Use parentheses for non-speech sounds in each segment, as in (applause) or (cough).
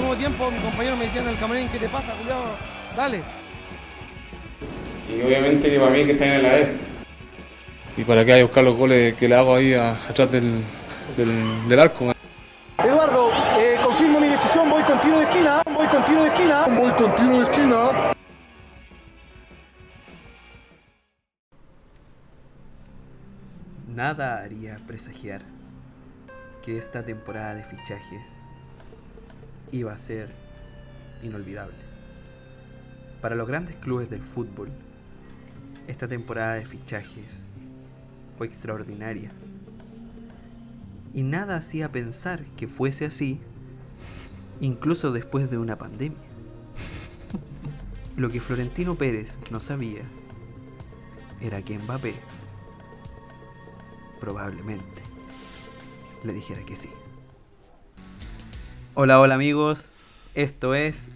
segundo tiempo, mi compañero me decía en el camarín, ¿qué te pasa, culiao? Dale. Y obviamente que para mí que se en la E. Y para qué hay que buscar los goles que le hago ahí a- atrás del, del, del arco. Eduardo, eh, confirmo mi decisión, voy con tiro de esquina, voy con tiro de esquina. Voy con tiro de esquina. Nada haría presagiar que esta temporada de fichajes iba a ser inolvidable. Para los grandes clubes del fútbol, esta temporada de fichajes fue extraordinaria. Y nada hacía pensar que fuese así, incluso después de una pandemia. Lo que Florentino Pérez no sabía era que Mbappé probablemente le dijera que sí. Hola, hola amigos, esto es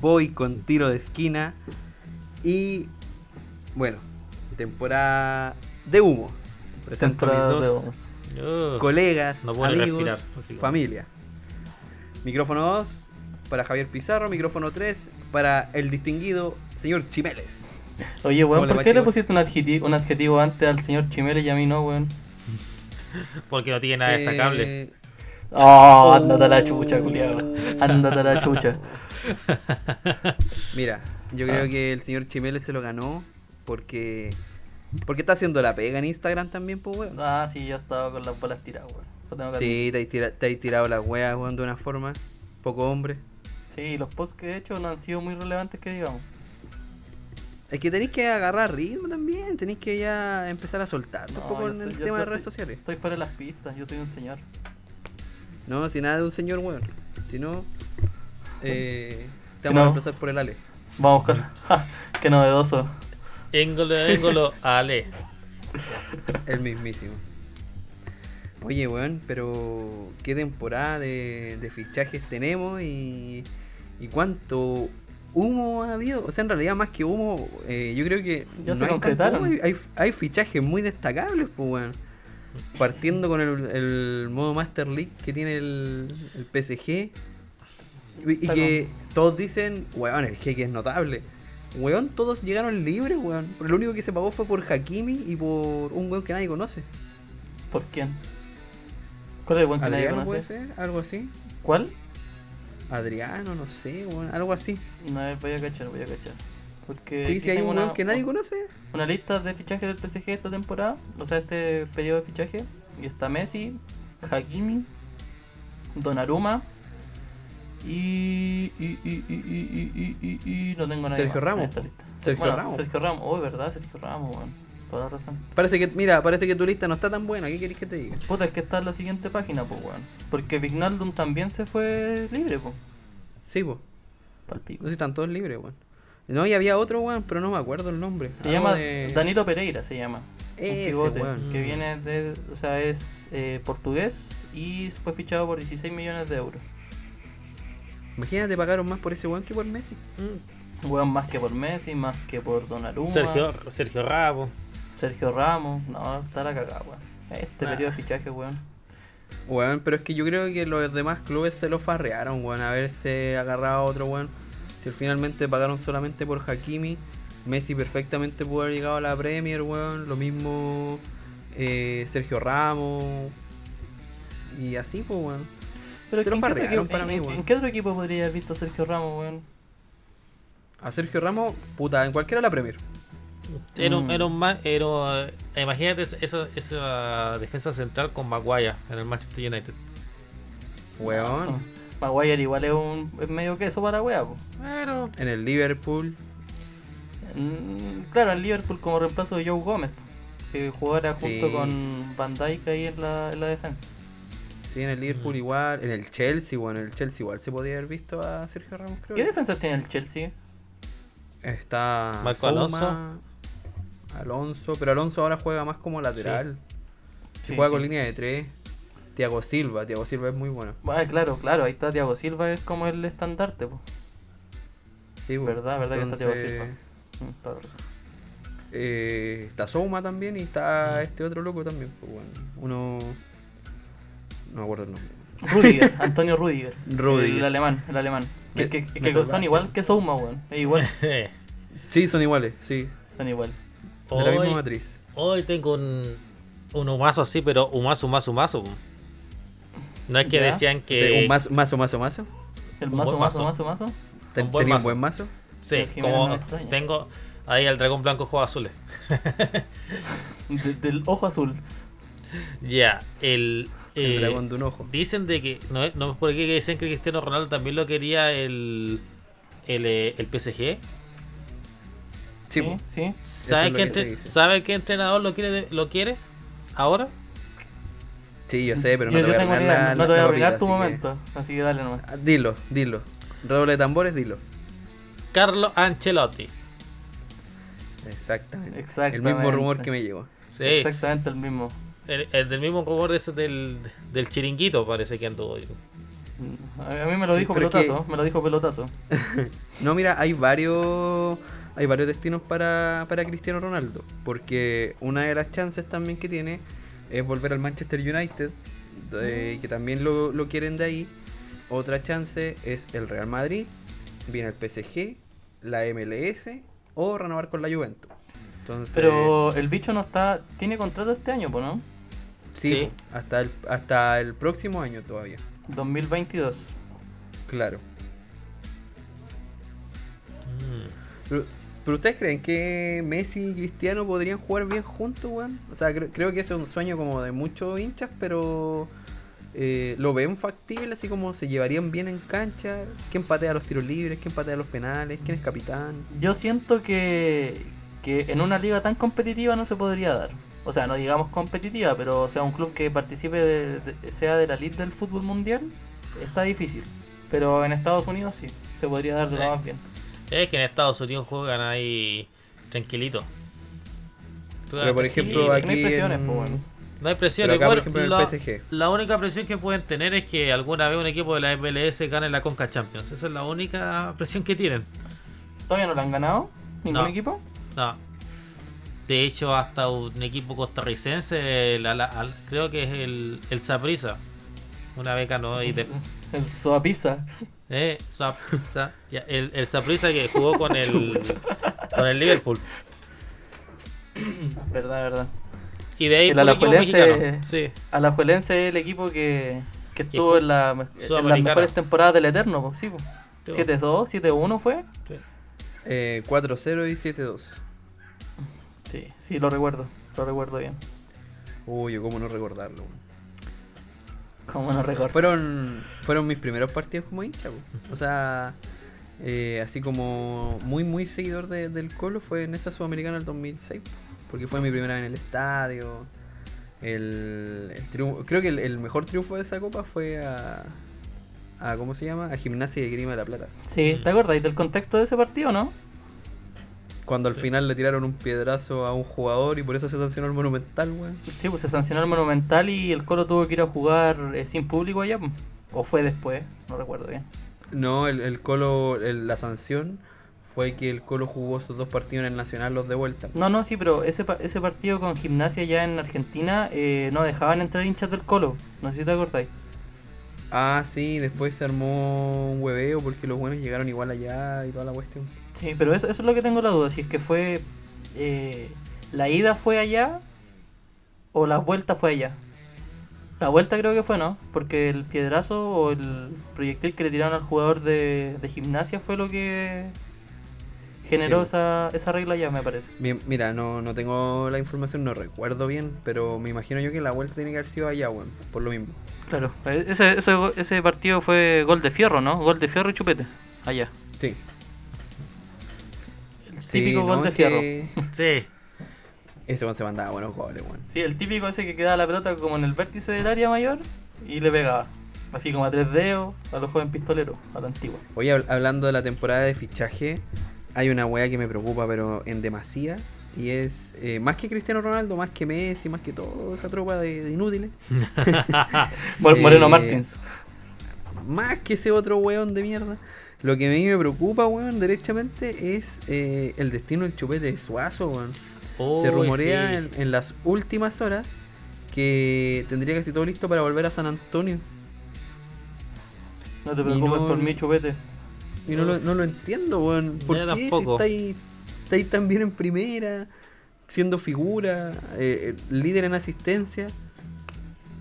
Voy con tiro de esquina y bueno, temporada de humo. Presento a mis dos colegas, no amigos, respirar, familia. Micrófono 2 para Javier Pizarro, micrófono 3 para el distinguido señor Chimeles. Oye, weón, ¿por qué le pusiste un adjetivo, un adjetivo antes al señor Chimele y a mí no, weón? (laughs) Porque no tiene nada destacable. Eh, Oh, ándate a la chucha, culiado. Ándate a la chucha. (laughs) Mira, yo Ah. creo que el señor Chimeles se lo ganó porque porque está haciendo la pega en Instagram también, pues weón. Ah, sí, yo estaba con las bolas tiradas, weón. Lo tengo que Sí, te has, tira- te has tirado las weas, weón, de una forma poco hombre. Sí, los posts que he hecho no han sido muy relevantes que digamos. Es que tenéis que agarrar ritmo también, tenéis que ya empezar a soltar No, un poco en estoy- el tema de estoy- redes sociales. Estoy fuera de las pistas, yo soy un señor. No, si nada de un señor, weón. Si no, eh, te Si vamos a no- reemplazar por el Ale. Vamos a buscar. (laughs) Ja, ¡Qué novedoso! Éngolo, éngolo, (laughs) ale. El mismísimo. Oye, weón, pero qué temporada de, de fichajes tenemos y, y cuánto humo ha habido. O sea, en realidad, más que humo, eh, yo creo que Ya se hay tanto concretaron. humo, hay, hay, hay fichajes muy destacables, pues, weón. Partiendo con el, el modo Master League que tiene el, el PSG. Y, que todos dicen, weón, el jeque es notable. Weón, todos llegaron libres, weón. Pero lo único que se pagó fue por Hakimi y por un weón que nadie conoce. ¿Por quién? ¿Cuál es el buen que nadie puede conoce? ser, algo así. ¿Cuál? Adriano, no sé, weón, algo así. No, a ver, voy a cachar, voy a cachar. Porque Sí, si hay un una- que nadie conoce. una lista de fichajes del PSG esta temporada, o sea, este periodo de fichaje, y está Messi, Hakimi, Donnarumma y, y, y, y, y, y, y, no tengo nadie Sergio más Ramos. en esta lista. Sergio Bueno, Ramos. Sergio Ramos, oh, verdad, Sergio Ramos, weón. Toda razón. Parece que, mira, parece que tu lista no está tan buena. ¿Qué querés que te diga? Puta, es que está en la siguiente página, pues, weón. Porque Vignaldum también se fue libre, pues. Sí. No sé si están todos libres, weón. No, y había otro weón, pero no me acuerdo el nombre. Se Algo llama de- Danilo Pereira, se llama. Un Ese, pivote weón. que viene de, o sea, es eh, portugués y fue fichado por 16 millones de euros. Imagínate, pagaron más por ese weón que por Messi. Mm. Weón más que por Messi, más que por Donnarumma, Sergio, Sergio Ramos. Sergio Ramos, no, está la cagada, weón. Este Nah. periodo de fichaje, weón. Weón, pero es que yo creo que los demás clubes se lo farrearon, weón. Haberse agarrado a otro weón. Si finalmente pagaron solamente por Hakimi, Messi perfectamente pudo haber llegado a la Premier, weón. Lo mismo eh, Sergio Ramos. Y así, pues, weón. Pero Se lo ¿en, qué otro farrearon equipo, para mí, en- weón. en qué otro equipo podría haber visto a Sergio Ramos, weón? A Sergio Ramos, puta, en cualquiera de la Premier. Era un, Mm. era un ma- era, eh, imagínate esa, esa- esa defensa central con Maguire en el Manchester United. Weón. Maguire igual es un es medio queso para wea, po. En el Liverpool. Mm, claro, en Liverpool como reemplazo de Joe Gómez, que jugara junto con Van Dijk ahí en la, en la defensa. Sí, en el Liverpool mm. igual, en el Chelsea, bueno, en el Chelsea igual se podía haber visto a Sergio Ramos, creo. ¿Qué defensas tiene el Chelsea? Está Marco Alonso. Alonso, pero Alonso ahora juega más como lateral. Sí. Juega con línea de tres. Tiago Silva, Tiago Silva es muy bueno. Ah, claro, claro, ahí está Tiago Silva, es como el estandarte, po. Sí. Verdad, verdad que está Tiago Silva. Mm, eh, está Souma también y está mm. este otro loco también, po, bueno. Uno. No me acuerdo el nombre. Rudiger, (laughs) Antonio Rudiger. Rudiger. El alemán, el alemán. Que, que, son igual que Souma, weón. Es igual. (laughs) sí, son iguales, sí. Son igual. De hoy, la misma matriz. Hoy tengo un, un humazo así, pero humazo, humazo, humazo. No es que Ya. decían De- que. ¿Un mazo, mazo, mazo, mazo? El mazo, mazo, mazo. mazo, mazo. Ten- Un buen ¿Tenía un mazo. buen mazo? Sí, como no tengo ahí al dragón blanco juego azules. De- del ojo azul. (laughs) Ya, el. El eh, dragón de un ojo. Dicen de que. No, es- no es por aquí que dicen que Cristiano Ronaldo también lo quería el. El, eh, el PSG. Sí, Sí. ¿Sabe, es qué, entre-. ¿Sabe qué entrenador lo quiere, de- lo quiere ahora? Sí, yo sé, pero no yo, te yo voy a arruinar idea, la, no te voy a arruinar tu así que- momento. Así que dale nomás. Ah, Dilo, dilo. Redoble de tambores, dilo. Carlo Ancelotti. Exactamente. El Exactamente. mismo rumor que me llegó. Sí, Exactamente el mismo. el, el del mismo rumor de ese del, del chiringuito parece que anduvo. A a mí me lo Sí, dijo pelotazo, me lo dijo pelotazo. (laughs) No, mira, hay varios hay varios destinos para, para Cristiano Ronaldo. Porque una de las chances también que tiene es volver al Manchester United, de- que también lo, lo quieren de ahí. Otra chance es el Real Madrid, viene el PSG, la MLS o renovar con la Juventus. Entonces, Pero el bicho no está. Tiene contrato este año, pues, ¿no? sí, sí. Hasta, el, hasta el próximo año todavía. 2022. Claro. Mm. Pero, ustedes creen que Messi y Cristiano podrían jugar bien juntos, weón? O sea, cre- creo que ese es un sueño como de muchos hinchas, pero eh, lo ven factible, así como se llevarían bien en cancha. ¿Quién patea los tiros libres? ¿Quién patea los penales? ¿Quién es capitán? Yo siento que, que en una liga tan competitiva no se podría dar. O sea, no digamos competitiva, pero sea un club que participe, de, de- sea de la elite del fútbol mundial, está difícil. Pero en Estados Unidos sí, se podría dar de lo más bien. Es que en Estados Unidos juegan ahí tranquilito. Pero por Sí, ejemplo, porque no hay aquí presiones, en- pues, bueno. No hay presión. Pero acá, igual, por ejemplo, en el la, PSG. la única presión que pueden tener es que alguna vez un equipo de la MLS gane la Conca Champions. Esa es la única presión que tienen. ¿Todavía no lo han ganado? ¿Ningún No. equipo? No. De hecho, hasta un equipo costarricense, el- al- al- creo que es el, el. Una vez ganó y de, (laughs) El Soapisa. Eh, Saprissa, ya, el, el Saprissa que jugó con el, con el Liverpool. Verdad, verdad. Y de ahí El Alajuelense-. Sí. Alajuelense es el equipo que, que estuvo en, la, en las mejores temporadas del Eterno, pues, sí, pues. Sí, 7-2, 7-1 fue. sí. Eh, 4-0 y 7-2. Sí, sí, lo recuerdo. Lo recuerdo bien. Uy, yo cómo no recordarlo. Como no recuerdo. Fueron, fueron mis primeros partidos como hincha. O sea, eh, así como muy, muy seguidor de- del Colo fue en esa Sudamericana del 2006. Porque fue mi primera vez en el estadio. El, el triunfo- creo que el, el mejor triunfo de esa copa fue a, a. ¿Cómo se llama? A Gimnasia de Grima de la Plata. Sí, ¿te acuerdas del contexto de ese partido, no? Cuando al final le tiraron un piedrazo a un jugador y por eso se sancionó el Monumental, weón. Sí, pues se sancionó el Monumental y el Colo tuvo que ir a jugar eh, sin público allá. pues. O fue después, no recuerdo bien. No, el, el Colo, el- la sanción fue que el Colo jugó esos dos partidos en el Nacional, los de vuelta. No, no, sí, pero ese, ese partido con gimnasia allá en Argentina eh, no dejaban entrar hinchas del Colo. No sé si te acordáis. Ah, sí, después se armó un hueveo porque los buenos llegaron igual allá y toda la cuestión. Sí, pero eso, eso es lo que tengo la duda. Si es que fue. eh, ¿La ida fue allá o la vuelta fue allá? La vuelta creo que fue, ¿no? Porque el piedrazo o el proyectil que le tiraron al jugador de, de gimnasia fue lo que generó Sí. esa, esa regla ya, me parece. Mi- Mira, no, no tengo la información, no recuerdo bien, pero me imagino yo que la vuelta tiene que haber sido allá, weón, por lo mismo. Claro, ese, ese, ese partido fue gol de fierro, ¿no? Gol de fierro y chupete. Allá. Sí. El Sí, típico no, gol de fierro. que (laughs) Sí. Ese se mandaba buenos goles, weón. Sí, el típico ese que quedaba la pelota como en el vértice del área mayor y le pegaba. Así como a tres dedos a los jóvenes pistoleros, a la antigua. Oye, hab- hablando de la temporada de fichaje, hay una weá que me preocupa, pero en demasía. Y es eh, más que Cristiano Ronaldo, más que Messi, más que toda esa tropa de, de inútiles. (laughs) Mor- Moreno Eh, Martins. más que ese otro weón de mierda. Lo que a mí me preocupa, weón, derechamente, es eh, el destino del chupete de Suazo, weón. Se rumorea sí. en, en las últimas horas que tendría casi todo listo para volver a San Antonio. No te preocupes no- por mí, chupete. Y no lo, no lo entiendo, weón. ¿Por qué si tampoco. estáis, estáis tan bien en primera, siendo figura, eh, eh, líder en asistencia?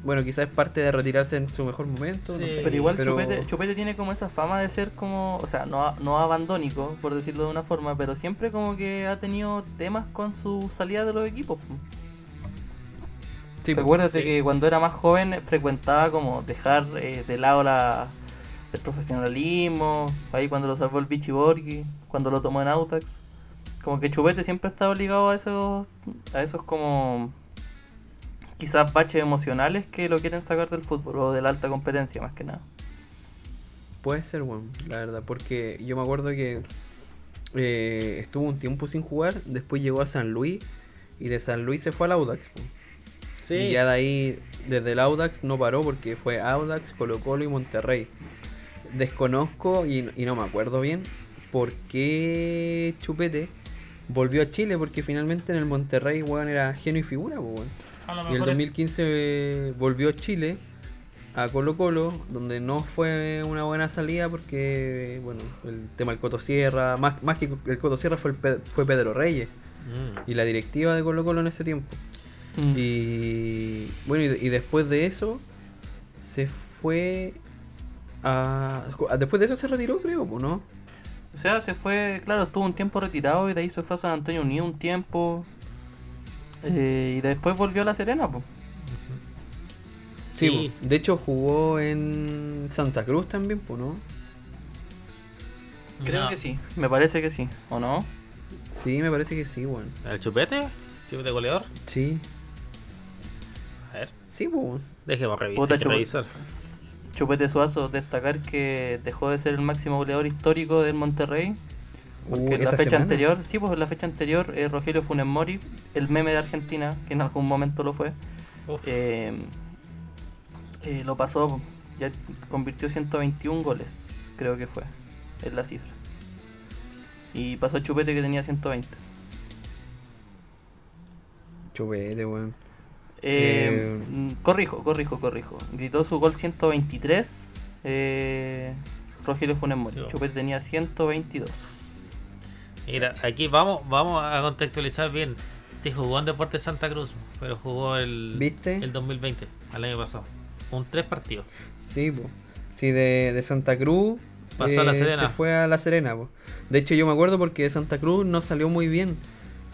Bueno, quizás es parte de retirarse en su mejor momento, no sé. Pero igual pero- Chupete, Chupete tiene como esa fama de ser como, o sea, no, no abandónico, por decirlo de una forma, pero siempre como que ha tenido temas con su salida de los equipos. po. Sí. Recuérdate sí. que cuando era más joven frecuentaba como dejar eh, de lado la, el profesionalismo, ahí cuando lo salvó el Vichy Borghi, cuando lo tomó en Autax. Como que Chupete siempre estaba ligado a esos, a esos como quizás baches emocionales que lo quieren sacar del fútbol o de la alta competencia más que nada. Puede ser, weón, la verdad, porque yo me acuerdo que eh, estuvo un tiempo sin jugar, después llegó a San Luis y de San Luis se fue al Audax. Sí. Y ya de ahí, desde el Audax no paró porque fue Audax, Colo Colo y Monterrey. Desconozco y, y no me acuerdo bien por qué Chupete volvió a Chile porque finalmente en el Monterrey, weón, era genio y figura, weón. Y el mejor es- 2015 eh, volvió a Chile, a Colo Colo, donde no fue una buena salida porque, bueno, el tema del Coto Sierra, más, más que el Coto Sierra fue, el Pe- fue Pedro Reyes Mm. y la directiva de Colo Colo en ese tiempo. Y bueno, y, de- y después de eso se fue a... Después de eso se retiró, creo, ¿no? O sea, se fue, claro, estuvo un tiempo retirado y de ahí se fue a San Antonio Unido un tiempo. eh, y después volvió a La Serena, pues. Sí, de hecho jugó en Santa Cruz también, pues, ¿no? Creo No. que sí, me parece que sí, ¿o no? Sí, me parece que sí, bueno. ¿El chupete? ¿Chupete goleador? Sí, A ver, sí, pues. déjeme revi- revisar. Chupete Suazo, destacar que dejó de ser el máximo goleador histórico del Monterrey. Porque Uh, en la fecha semana. anterior, sí, pues en la fecha anterior, eh, Rogelio Funes Mori, el meme de Argentina, que en algún momento lo fue, eh, eh, lo pasó, ya convirtió 121 goles, creo que fue, es la cifra. Y pasó Chupete que tenía 120. Chupete, weón. Eh, Eh, corrijo, corrijo, corrijo. Gritó su gol 123. Eh, Rogelio Funes Mori. Sí. Chupete tenía 122. Mira, aquí vamos, vamos a contextualizar bien. Sí jugó en Deportes Santa Cruz, pero jugó el, ¿Viste? el 2020, al año pasado. Un tres partidos. Sí, po. Sí, de, de Santa Cruz. eh, Pasó a La Serena. Se fue a La Serena, po. De hecho, yo me acuerdo porque de Santa Cruz no salió muy bien.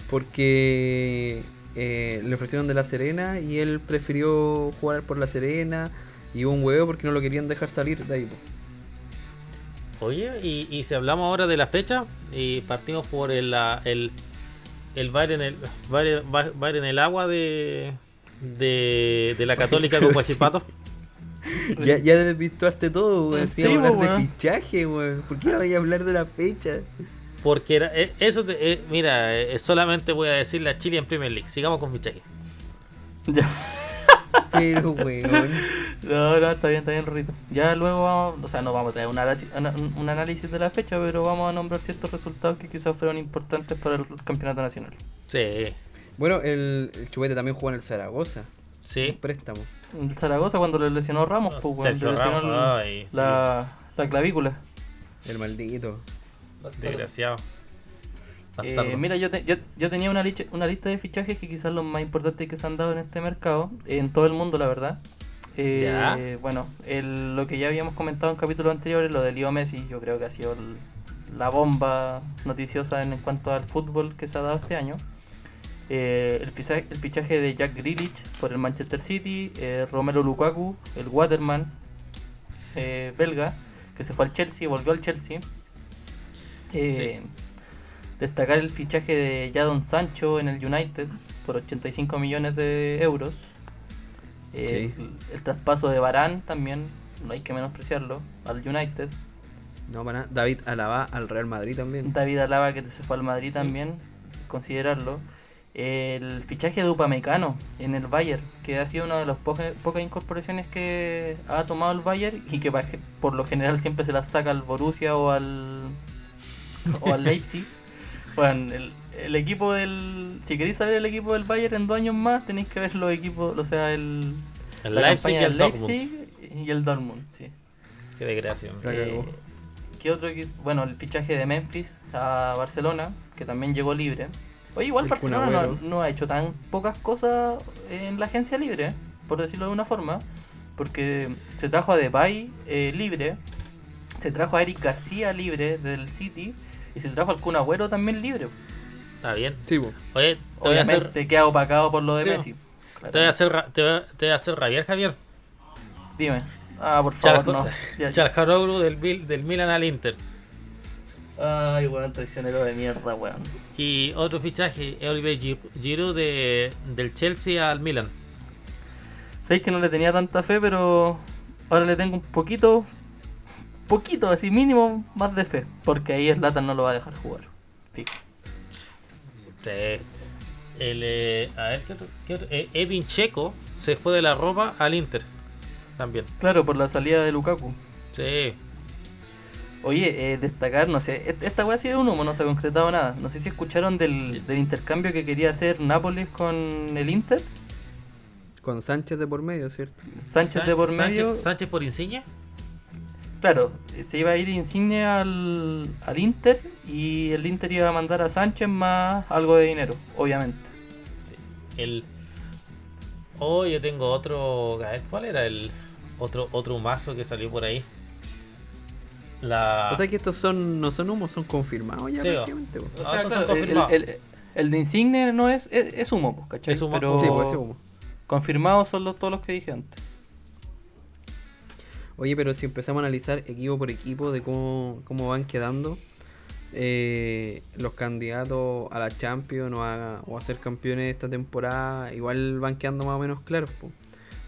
Porque eh, le ofrecieron de La Serena y él prefirió jugar por La Serena. Y hubo un huevo porque no lo querían dejar salir de ahí, po. Oye, y, y si hablamos ahora de la fecha, y partimos por el, la- el, el bar en el bar, bar- en el agua de, de, de la Católica con (laughs) Sí. Guachipato. Ya, ya desvirtuaste todo, weón. Sí, Sí, hablar de fichaje, weón. ¿Por qué a hablar de la fecha? Porque era, eh, eso, te- eh, mira, eh, solamente voy a decirle a Chile en Premier League. Sigamos con fichaje. Ya. (laughs) Pero, weón. No, no, está bien, está bien, Rito. Ya luego vamos, o sea, no vamos a traer un análisis, una- un análisis de la fecha, pero vamos a nombrar ciertos resultados que quizás fueron importantes para el campeonato nacional. Sí, Bueno, el, el chupete también jugó en el Zaragoza. sí. Un préstamo. El Zaragoza cuando le lesionó Ramos, pues, weón, Sergio le lesionó Ramos, el- ay, sí. la, la clavícula. El maldito. Desgraciado. Eh, mira, yo, te- yo, yo tenía una, lista de fichajes que quizás los más importantes que se han dado en este mercado, en todo el mundo, la verdad. Eh, Ya. Bueno, el- lo que ya habíamos comentado en capítulos anteriores, lo de Leo Messi, yo creo que ha sido el- la bomba noticiosa en, en cuanto al fútbol que se ha dado este año. Eh, el, fichaje, el fichaje de Jack Grealish por el Manchester City, eh, Romelu Lukaku, el Waterman eh, belga, que se fue al Chelsea, volvió al Chelsea. Eh, Destacar el fichaje de Jadon Sancho en el United por 85 millones de euros. Eh, Sí. el, el traspaso de Barán también, no hay que menospreciarlo, al United. No, para nada. David Alaba al Real Madrid también. David Alaba que se fue al Madrid también, considerarlo. El fichaje de Upamecano en el Bayern, que ha sido una de las poca- pocas incorporaciones que ha tomado el Bayern y que por lo general siempre se las saca al Borussia o al, (laughs) o al Leipzig. Bueno, el, el equipo del... Si queréis saber el equipo del Bayern en dos años más, tenéis que ver los equipos, o sea, el... El la Leipzig y el del Dortmund. Leipzig y el Dortmund, sí. Qué desgracia. Eh. ¿Qué otro? quis- Bueno, el fichaje de Memphis a Barcelona, que también llegó libre. Oye, igual El Barcelona no ha hecho tan pocas cosas en la agencia libre, por decirlo de una forma. Porque se trajo a Depay eh, libre, se trajo a Eric García libre del City y se trajo al Kun Agüero también libre. Está bien. Sí. Oye, te voy a hacer, Obviamente queda opacado por lo de Sí, Messi. te voy a hacer, ra- te voy a, te voy a hacer rabiar, Javier. Dime. Ah, por favor, no. (laughs) Ya- Charjaroglu del, del Milan al Inter. Ay, weón, traicionero de mierda, weón. Y otro fichaje, Oliver Gi- Giroud de, del Chelsea al Milan. Sabéis que no le tenía tanta fe, pero ahora le tengo un poquito, poquito, así mínimo, más de fe. Porque ahí Slatan no lo va a dejar jugar. Fijo. Sí. El, eh, a ver, ¿qué otro? qué otro? Eh, Edin Checo se fue de la Roma al Inter. También. Claro, por la salida de Lukaku. Sí. Oye, eh, destacar, no sé, esta weá ha sido un humo, no se ha concretado nada. No sé si escucharon del, del intercambio que quería hacer Nápoles con el Inter. Con Sánchez de por medio, ¿cierto? Sánchez de por Sánchez- medio. Sánchez por Insigne. Claro, se iba a ir Insigne al, al Inter y el Inter iba a mandar a Sánchez más algo de dinero, obviamente. Sí. El. Oh, yo tengo otro. A ver, ¿cuál era el otro otro mazo que salió por ahí? La. O sea que estos son no son humos, son confirmados ya Sí, prácticamente. O sea, claro, el, confirmados. el- el de Insigne no es, es, es humo, ¿cachai? Es humo. Pero Sí, pues ese humo. confirmados son los, todos los que dije antes. Oye, pero si empezamos a analizar equipo por equipo de cómo, cómo van quedando eh, los candidatos a la Champions o a, o a ser campeones esta temporada, igual van quedando más o menos claros. po.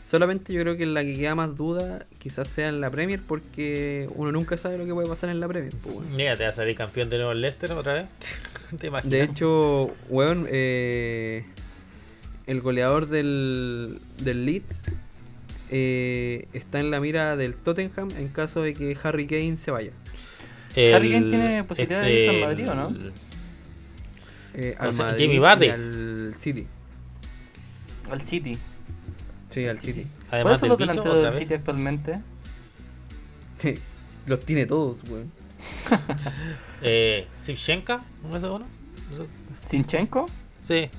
Solamente yo creo que la que queda más duda quizás sea en la Premier porque uno nunca sabe lo que puede pasar en la Premier. po. Mira, te va a salir campeón de nuevo el Leicester otra vez. (laughs) ¿Te imaginas? De hecho, weón, eh, el goleador del, del Leeds eh, está en la mira del Tottenham en caso de que Harry Kane se vaya. Harry Kane tiene posibilidad de irse al Madrid, ¿o no? el- Eh, O al sea, Madrid Jamie Vardy. y al City. Al City. Sí, al City. ¿Cuáles Además son del los delanteros del. City actualmente? Los tiene todos, weón. (laughs) Eh, Sivchenka, ¿no es uno? ¿Sinchenko? Sí.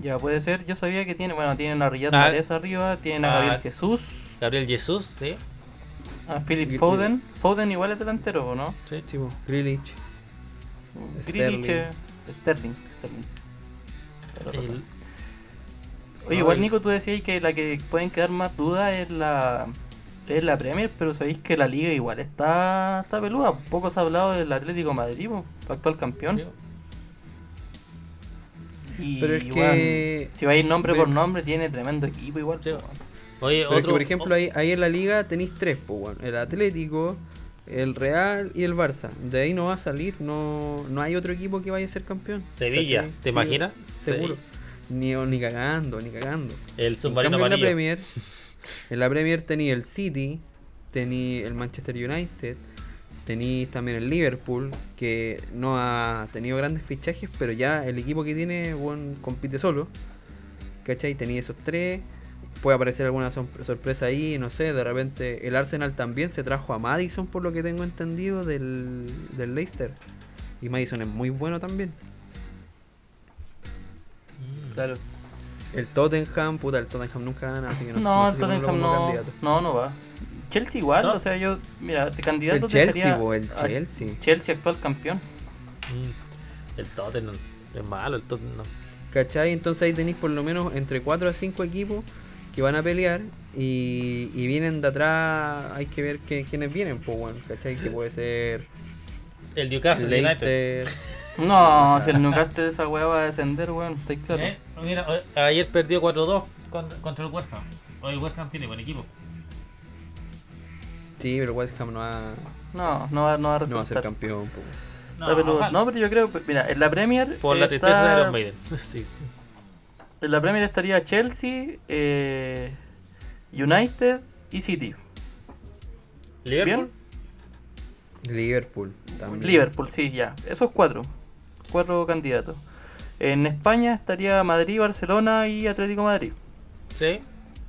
Ya puede ser. Yo sabía que tiene, bueno, tienen a Riyad Ah. Mahrez arriba, tienen a Ah. Gabriel Jesús, Gabriel Jesús, sí. a Philip Foden. Foden igual es delantero, ¿o ¿no? sí. Sí, po. Grealish. Grealish, Sterling. eh, Sterling. Sterling, sí. El- Oye, igual. Nico, tú decías que la que pueden quedar más dudas es la es la Premier, pero sabéis que la liga igual está, está peluda. Poco se ha hablado del Atlético de Madrid, actual campeón. sí. Y Pero es igual, que- si vais nombre pero- por nombre, tiene tremendo equipo igual. Sí. Oye, Pero es que, por ejemplo, ahí, ahí en la liga tenéis tres. El Atlético, el Real y el Barça. De ahí no va a salir, no, no hay otro equipo que vaya a ser campeón. Sevilla. ¿te imaginas? Seguro. Ni, ni cagando, ni cagando. el En submarino cambio, en la. Premier, (laughs) en la Premier tenía el City, tenía el Manchester United, tenéis también el Liverpool, que no ha tenido grandes fichajes, pero ya el equipo que tiene, bueno, compite solo. ¿Cachai? Tenía esos tres. Puede aparecer alguna sor- sorpresa ahí, no sé, de repente el Arsenal también se trajo a Madison, por lo que tengo entendido, del, del Leicester. Y Madison es muy bueno también. Mm. Claro. El Tottenham, puta, el Tottenham nunca gana, así que no, sé- No, no el sé si ponerlo Tottenham no, no, no va. Chelsea igual, ¿No? o sea, yo, mira, de candidato El Chelsea, el Chelsea. Chelsea actual campeón. Mm. El Tottenham. Es malo el Tottenham. ¿Cachai? Entonces ahí tenéis por lo menos entre 4 a 5 equipos que van a pelear y, y vienen de atrás. Hay que ver que, quiénes vienen, pues bueno, ¿cachai? Que puede ser El Newcastle United. Leicester. No, (laughs) O sea- si el Newcastle esa weá va a descender, weón, está claro. Eh, Mira, ayer perdió 4-2 contra, contra el West Ham. Hoy el West Ham tiene buen equipo. Sí, pero West Ham no va, No, no va, no va a no va a ser resultar. campeón. No, pero yo creo, mira, en la Premier. Por la está- tristeza de Iron Maiden. (laughs) Sí. En la Premier estaría Chelsea, eh, United y City. Liverpool. Liverpool también. Liverpool, sí, ya. Esos cuatro. Cuatro candidatos. En España estaría Madrid, Barcelona y Atlético Madrid. Sí.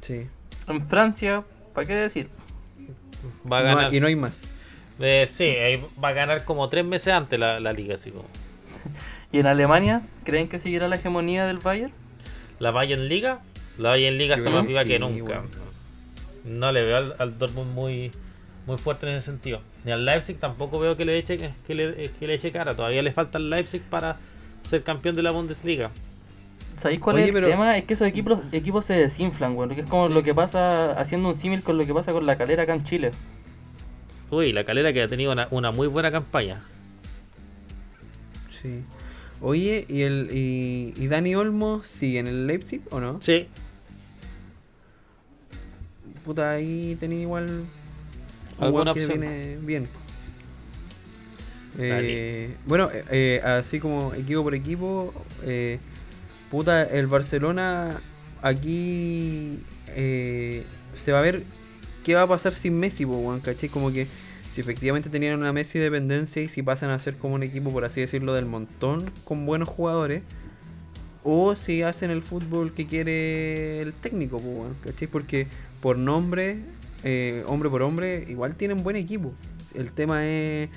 Sí. En Francia, ¿para qué decir? Va a No ganar. y no hay más. Eh, sí, ahí va a ganar como tres meses antes la, la liga, así como. ¿Y en Alemania creen que seguirá la hegemonía del Bayern? La Bayern Liga, la Bayern Liga está más viva que nunca. bueno. No le veo al, al Dortmund muy muy fuerte en ese sentido. Ni al Leipzig tampoco veo que le eche que le, que le eche cara. Todavía le falta al Leipzig para ser campeón de la Bundesliga. ¿Sabéis cuál Oye, es el pero- tema? Es que esos equipos, equipos se desinflan, güey. Que es como lo que pasa, haciendo un símil con lo que pasa con la calera acá en Chile. Uy, la calera que ha tenido una, una muy buena campaña. Sí. Oye, ¿y, el, y, y Dani Olmo sigue en el Leipzig o no? Sí, Puta, ahí tenía igual un Alguna que opción. viene bien. Eh, bueno, eh, eh, así como equipo por equipo, eh, puta, el Barcelona aquí eh, se va a ver qué va a pasar sin Messi, po, ¿cachai? Como que si efectivamente tenían una Messi dependencia y si pasan a ser como un equipo, por así decirlo, del montón, con buenos jugadores, o si hacen el fútbol que quiere el técnico, po, ¿cachai? Porque por nombre, eh, hombre por hombre, igual tienen buen equipo. El tema es,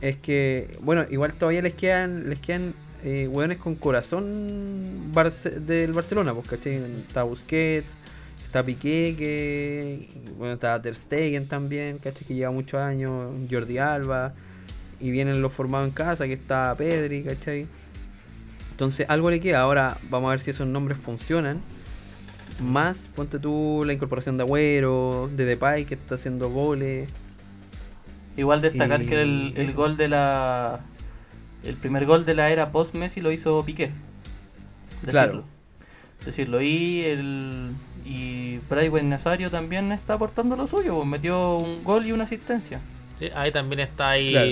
es que, bueno, igual todavía les quedan, les quedan eh, hueones con corazón Barce- del Barcelona, pues, ¿cachai? Está Busquets, está Piqué, que, bueno, está Ter Stegen también, ¿cachai? Que lleva muchos años, Jordi Alba, y vienen los formados en casa, que está Pedri, ¿cachai? Entonces algo le queda, ahora vamos a ver si esos nombres funcionan. Más, ponte tú la incorporación de Agüero, de Depay que está haciendo goles. Igual destacar Y que el, el gol de la. El primer gol de la era post-Messi lo hizo Piqué. Claro. Decirlo. Y el. Y Brightway Nazario también está aportando lo suyo, pues metió un gol y una asistencia. Sí, ahí también está ahí Claro.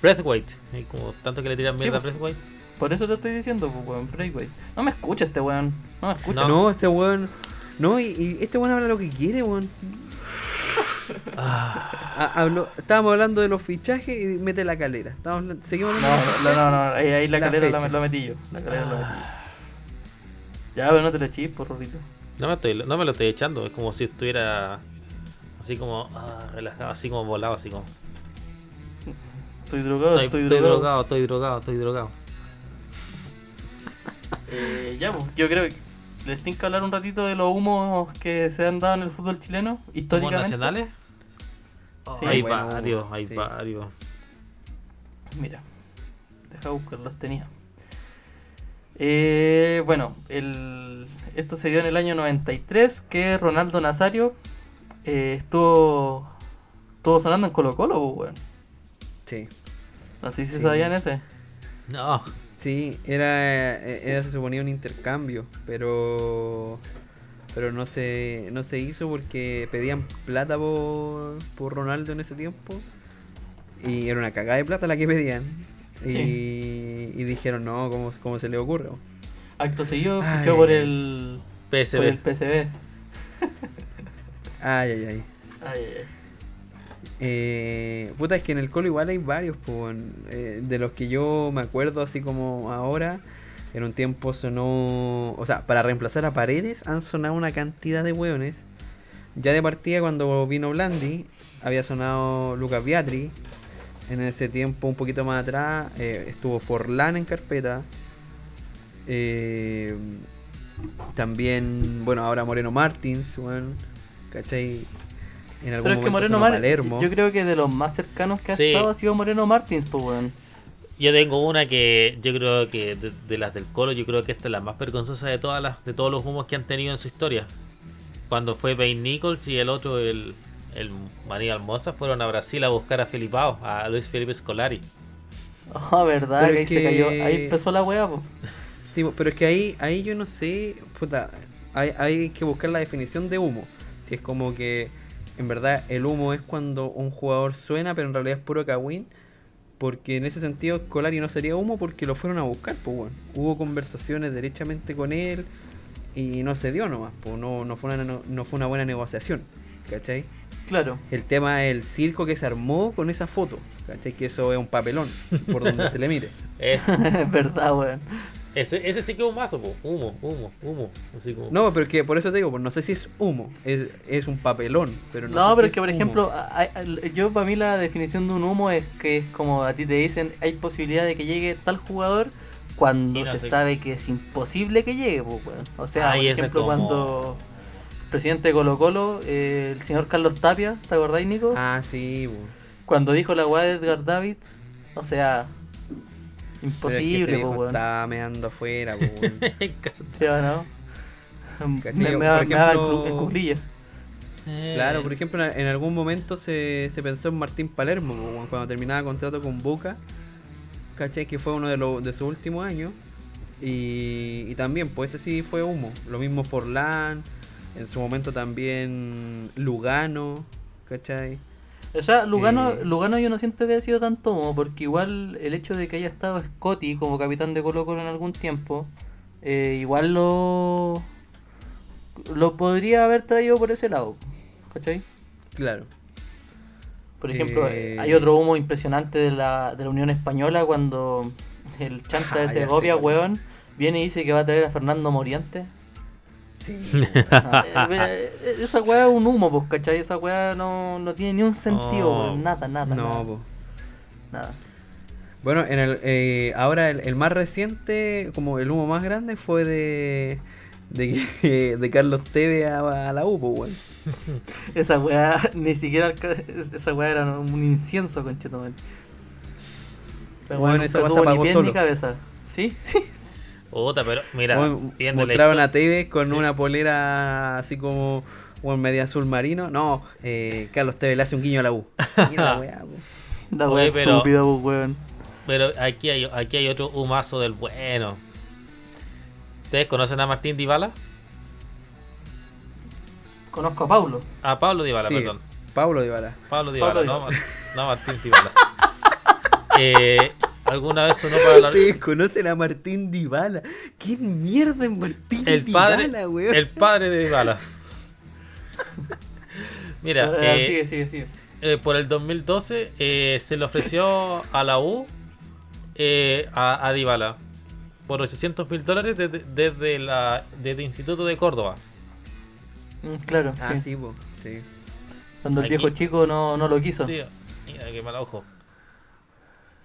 Breathwaite. Y como tanto que le tiran mierda a pues. Breathwaite. Por eso te estoy diciendo, pues, weón, Brightway. No me escucha este weón. No me escucha. No. No, este weón. No, y, y este weón habla lo que quiere, weón. (laughs) Ah. Habló- estábamos hablando de los fichajes y mete la calera. Estábamos seguimos No, hablando de los no, no, no, ahí, ahí la, La calera la, la metí yo. La calera la metí yo. Ya, pero no te lo echís, por Rorrito. No me, estoy, no me lo estoy echando, es como si estuviera así como ah, relajado, así como volado, así como. Estoy drogado, Estoy, estoy, estoy drogado. drogado, estoy drogado, estoy drogado. Eh, ya, pues, yo creo que les tengo que hablar un ratito de los humos que se han dado en el fútbol chileno, ¿Como históricamente. nacionales? Sí. hay Bueno, varios, hay sí. varios. Mira, deja buscar, los tenía. Eh, bueno, el, esto se dio en el año 93, que Ronaldo Nazario eh, estuvo, estuvo sonando en Colo Colo, pues, weón. Sí. No sé si Sí. sabían ese. No, Sí, era, era se suponía un intercambio, pero pero no se no se hizo porque pedían plata por, por Ronaldo en ese tiempo y era una cagada de plata la que pedían y, y dijeron no, ¿cómo, cómo se le ocurre? Acto seguido, fichó por el, PSV. por el ay, ay. Ay, ay, ay. Eh, puta, es que en el colo igual hay varios. Eh, de los que yo me acuerdo así como ahora. En un tiempo sonó, o sea, para reemplazar a Paredes han sonado una cantidad de hueones. Ya de partida cuando vino Blandi, había sonado Lucas Biatri. En ese tiempo, un poquito más atrás, eh, estuvo Forlán en carpeta. También, bueno, ahora Moreno Martins, weón. ¿Cachai? En algún Pero es que momento Moreno Martins, yo creo que de los más cercanos que ha Sí. estado ha sido Moreno Martins, pues, weón. Yo tengo una que yo creo que de, de las del Colo, yo creo que esta es la más vergonzosa de todas las, de todos los humos que han tenido en su historia. Cuando fue Payne Nichols y el otro, el, el María Almoza, fueron a Brasil a buscar a Felipao, a Luis Felipe Scolari. Ah, verdad, Pero que ahí se cayó. Ahí empezó la weá, pues. (laughs) Sí, pero es que ahí, ahí yo no sé, puta, hay, hay que buscar la definición de humo. Si es como que en verdad el humo es cuando un jugador suena, pero en realidad es puro cagüín. Porque en ese sentido Colari no sería humo porque lo fueron a buscar, pues bueno. Hubo conversaciones derechamente con él y no se dio nomás, pues no, no, fue una, no, no fue una buena negociación, ¿cachai? Claro. El tema es el circo que se armó con esa foto, ¿cachai? Que eso es un papelón, por donde se le mire. Es, (laughs) Es verdad, weón. Ese, ese sí que es un mazo, po. Humo, humo, humo. Así como... No, pero es que por eso te digo, pues no sé si es humo, es, es un papelón, pero no, No, sé pero si es que, por humo. ejemplo, a- a- yo para mí la definición de un humo es que es como a ti te dicen, hay posibilidad de que llegue tal jugador cuando no se sé. sabe que es imposible que llegue, pues, weón. O sea, Ay, por ejemplo, como- cuando el presidente de Colo Colo, eh, el señor Carlos Tapia, ¿te acordáis, Nico? Ah, sí, po. Cuando dijo la weá de Edgar Davids, o sea, Pero es que ese imposible, weón. estaba meando afuera, po. (laughs) Me, en ejemplo- cru- en cuclillas. Eh, Claro, por ejemplo, en algún momento se, se pensó en Martín Palermo, po, weón, cuando terminaba contrato con Boca, ¿cachai? Que fue uno de, los de sus últimos años. Y, y también, pues ese sí fue humo. Lo mismo Forlán, en su momento también Lugano, ¿cachai? O sea, Lugano, Eh. Lugano yo no siento que haya sido tanto humo, porque igual el hecho de que haya estado Scotty como capitán de Colo Colo en algún tiempo, eh, igual lo lo podría haber traído por ese lado, ¿cachai? Claro. Por ejemplo, Eh. hay otro humo impresionante de la, de la Unión Española cuando el chanta de Segovia, weón, viene y dice que va a traer a Fernando Moriente. Sí. (laughs) Eh, eh, esa weá es un humo, pues, ¿cachai? Esa weá no, no tiene ni un sentido, Oh. weón, nada, nada. no, nada, po. nada. Bueno, en el, eh, ahora el, el más reciente, como el humo más grande, fue de de, que- (laughs) de Carlos Teve a, a la U, po, weón. (laughs) Esa weá, ni siquiera esa weá era un incienso, conchetumadre. La weá Bueno, esa weá se ni apagó pies solo. ni cabeza. Sí, sí. Puta, pero mira, mostraron a Tevez con Sí. una polera así como un media azul marino. No, eh, Carlos Tevez le hace un guiño a la U. (laughs) Mira, weá. La weá pero- estúpida, weón. Pero aquí hay, aquí hay otro humazo del bueno. ¿Ustedes conocen a Martín Dybala? Conozco a Paulo. A Pablo Dybala, Sí, perdón. Pablo Dybala. Pablo Dybala, Pablo no, Dybala. No Martín Dybala. (laughs) eh, ¿Alguna vez sonó para la... Ustedes conocen a Martín Dybala. ¿Quién mierda es Martín el padre, Dybala, weón? el padre de Dybala? Mira, Ah, eh, sigue, sigue, sigue. eh, por el 2012 eh, se le ofreció a la U eh, a, a Dybala por 800 mil dólares desde, desde la desde el Instituto de Córdoba. Mm, Claro, Ah, sí. sí, po. Sí. Cuando el Aquí- viejo chico no, no lo quiso. Sí, mira qué mal ojo.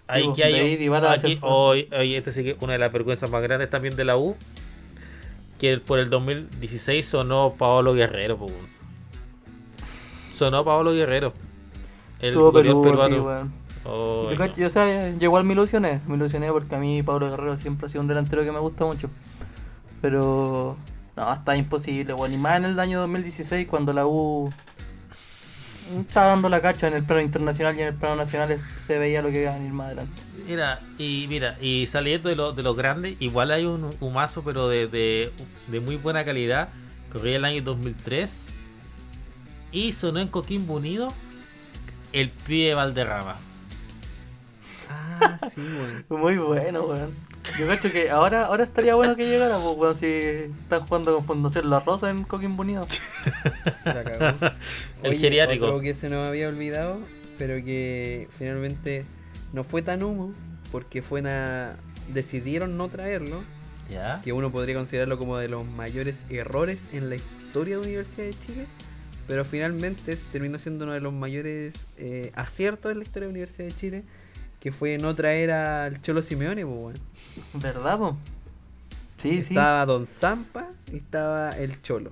Ahí po, que hay aquí, hoy, hoy este sí que una de las vergüenzas más grandes también de la U. Que por el 2016 sonó Paolo Guerrero, po, weón. Sonó Paolo Guerrero. El sí, peruano. Oh, Yo, no. yo, sea, yo igual me ilusioné. Me ilusioné porque a mí Pablo Guerrero siempre ha sido un delantero que me gusta mucho. Pero. No, está imposible, weón. Y más en el año 2016 cuando la U. Estaba dando la cacha en el plano internacional y en el plano nacional se veía lo que iba a venir más adelante. Mira, y mira, y saliendo de lo, de los grandes, igual hay un humazo, pero de, de, de muy buena calidad. Corría el año 2003. Y sonó en Coquimbo Unido el pibe Valderrama. Ah, sí, weón. Muy bueno, weón. Yo cacho que ahora, ahora estaría bueno que llegara, pues, weón, si están jugando con Fundación La Rosa en Coquimbo Unido. (laughs) La cagó. El Oye, geriátrico. Otro que se nos había olvidado, pero que finalmente no fue tan humo, porque fue una... decidieron no traerlo, ¿Ya? que uno podría considerarlo como de los mayores errores en la historia de Universidad de Chile, pero finalmente terminó siendo uno de los mayores eh, aciertos en la historia de Universidad de Chile, que fue no traer al Cholo Simeone, pues, weón. ¿Verdad, po? Sí, sí. Estaba Don Zampa y estaba el Cholo.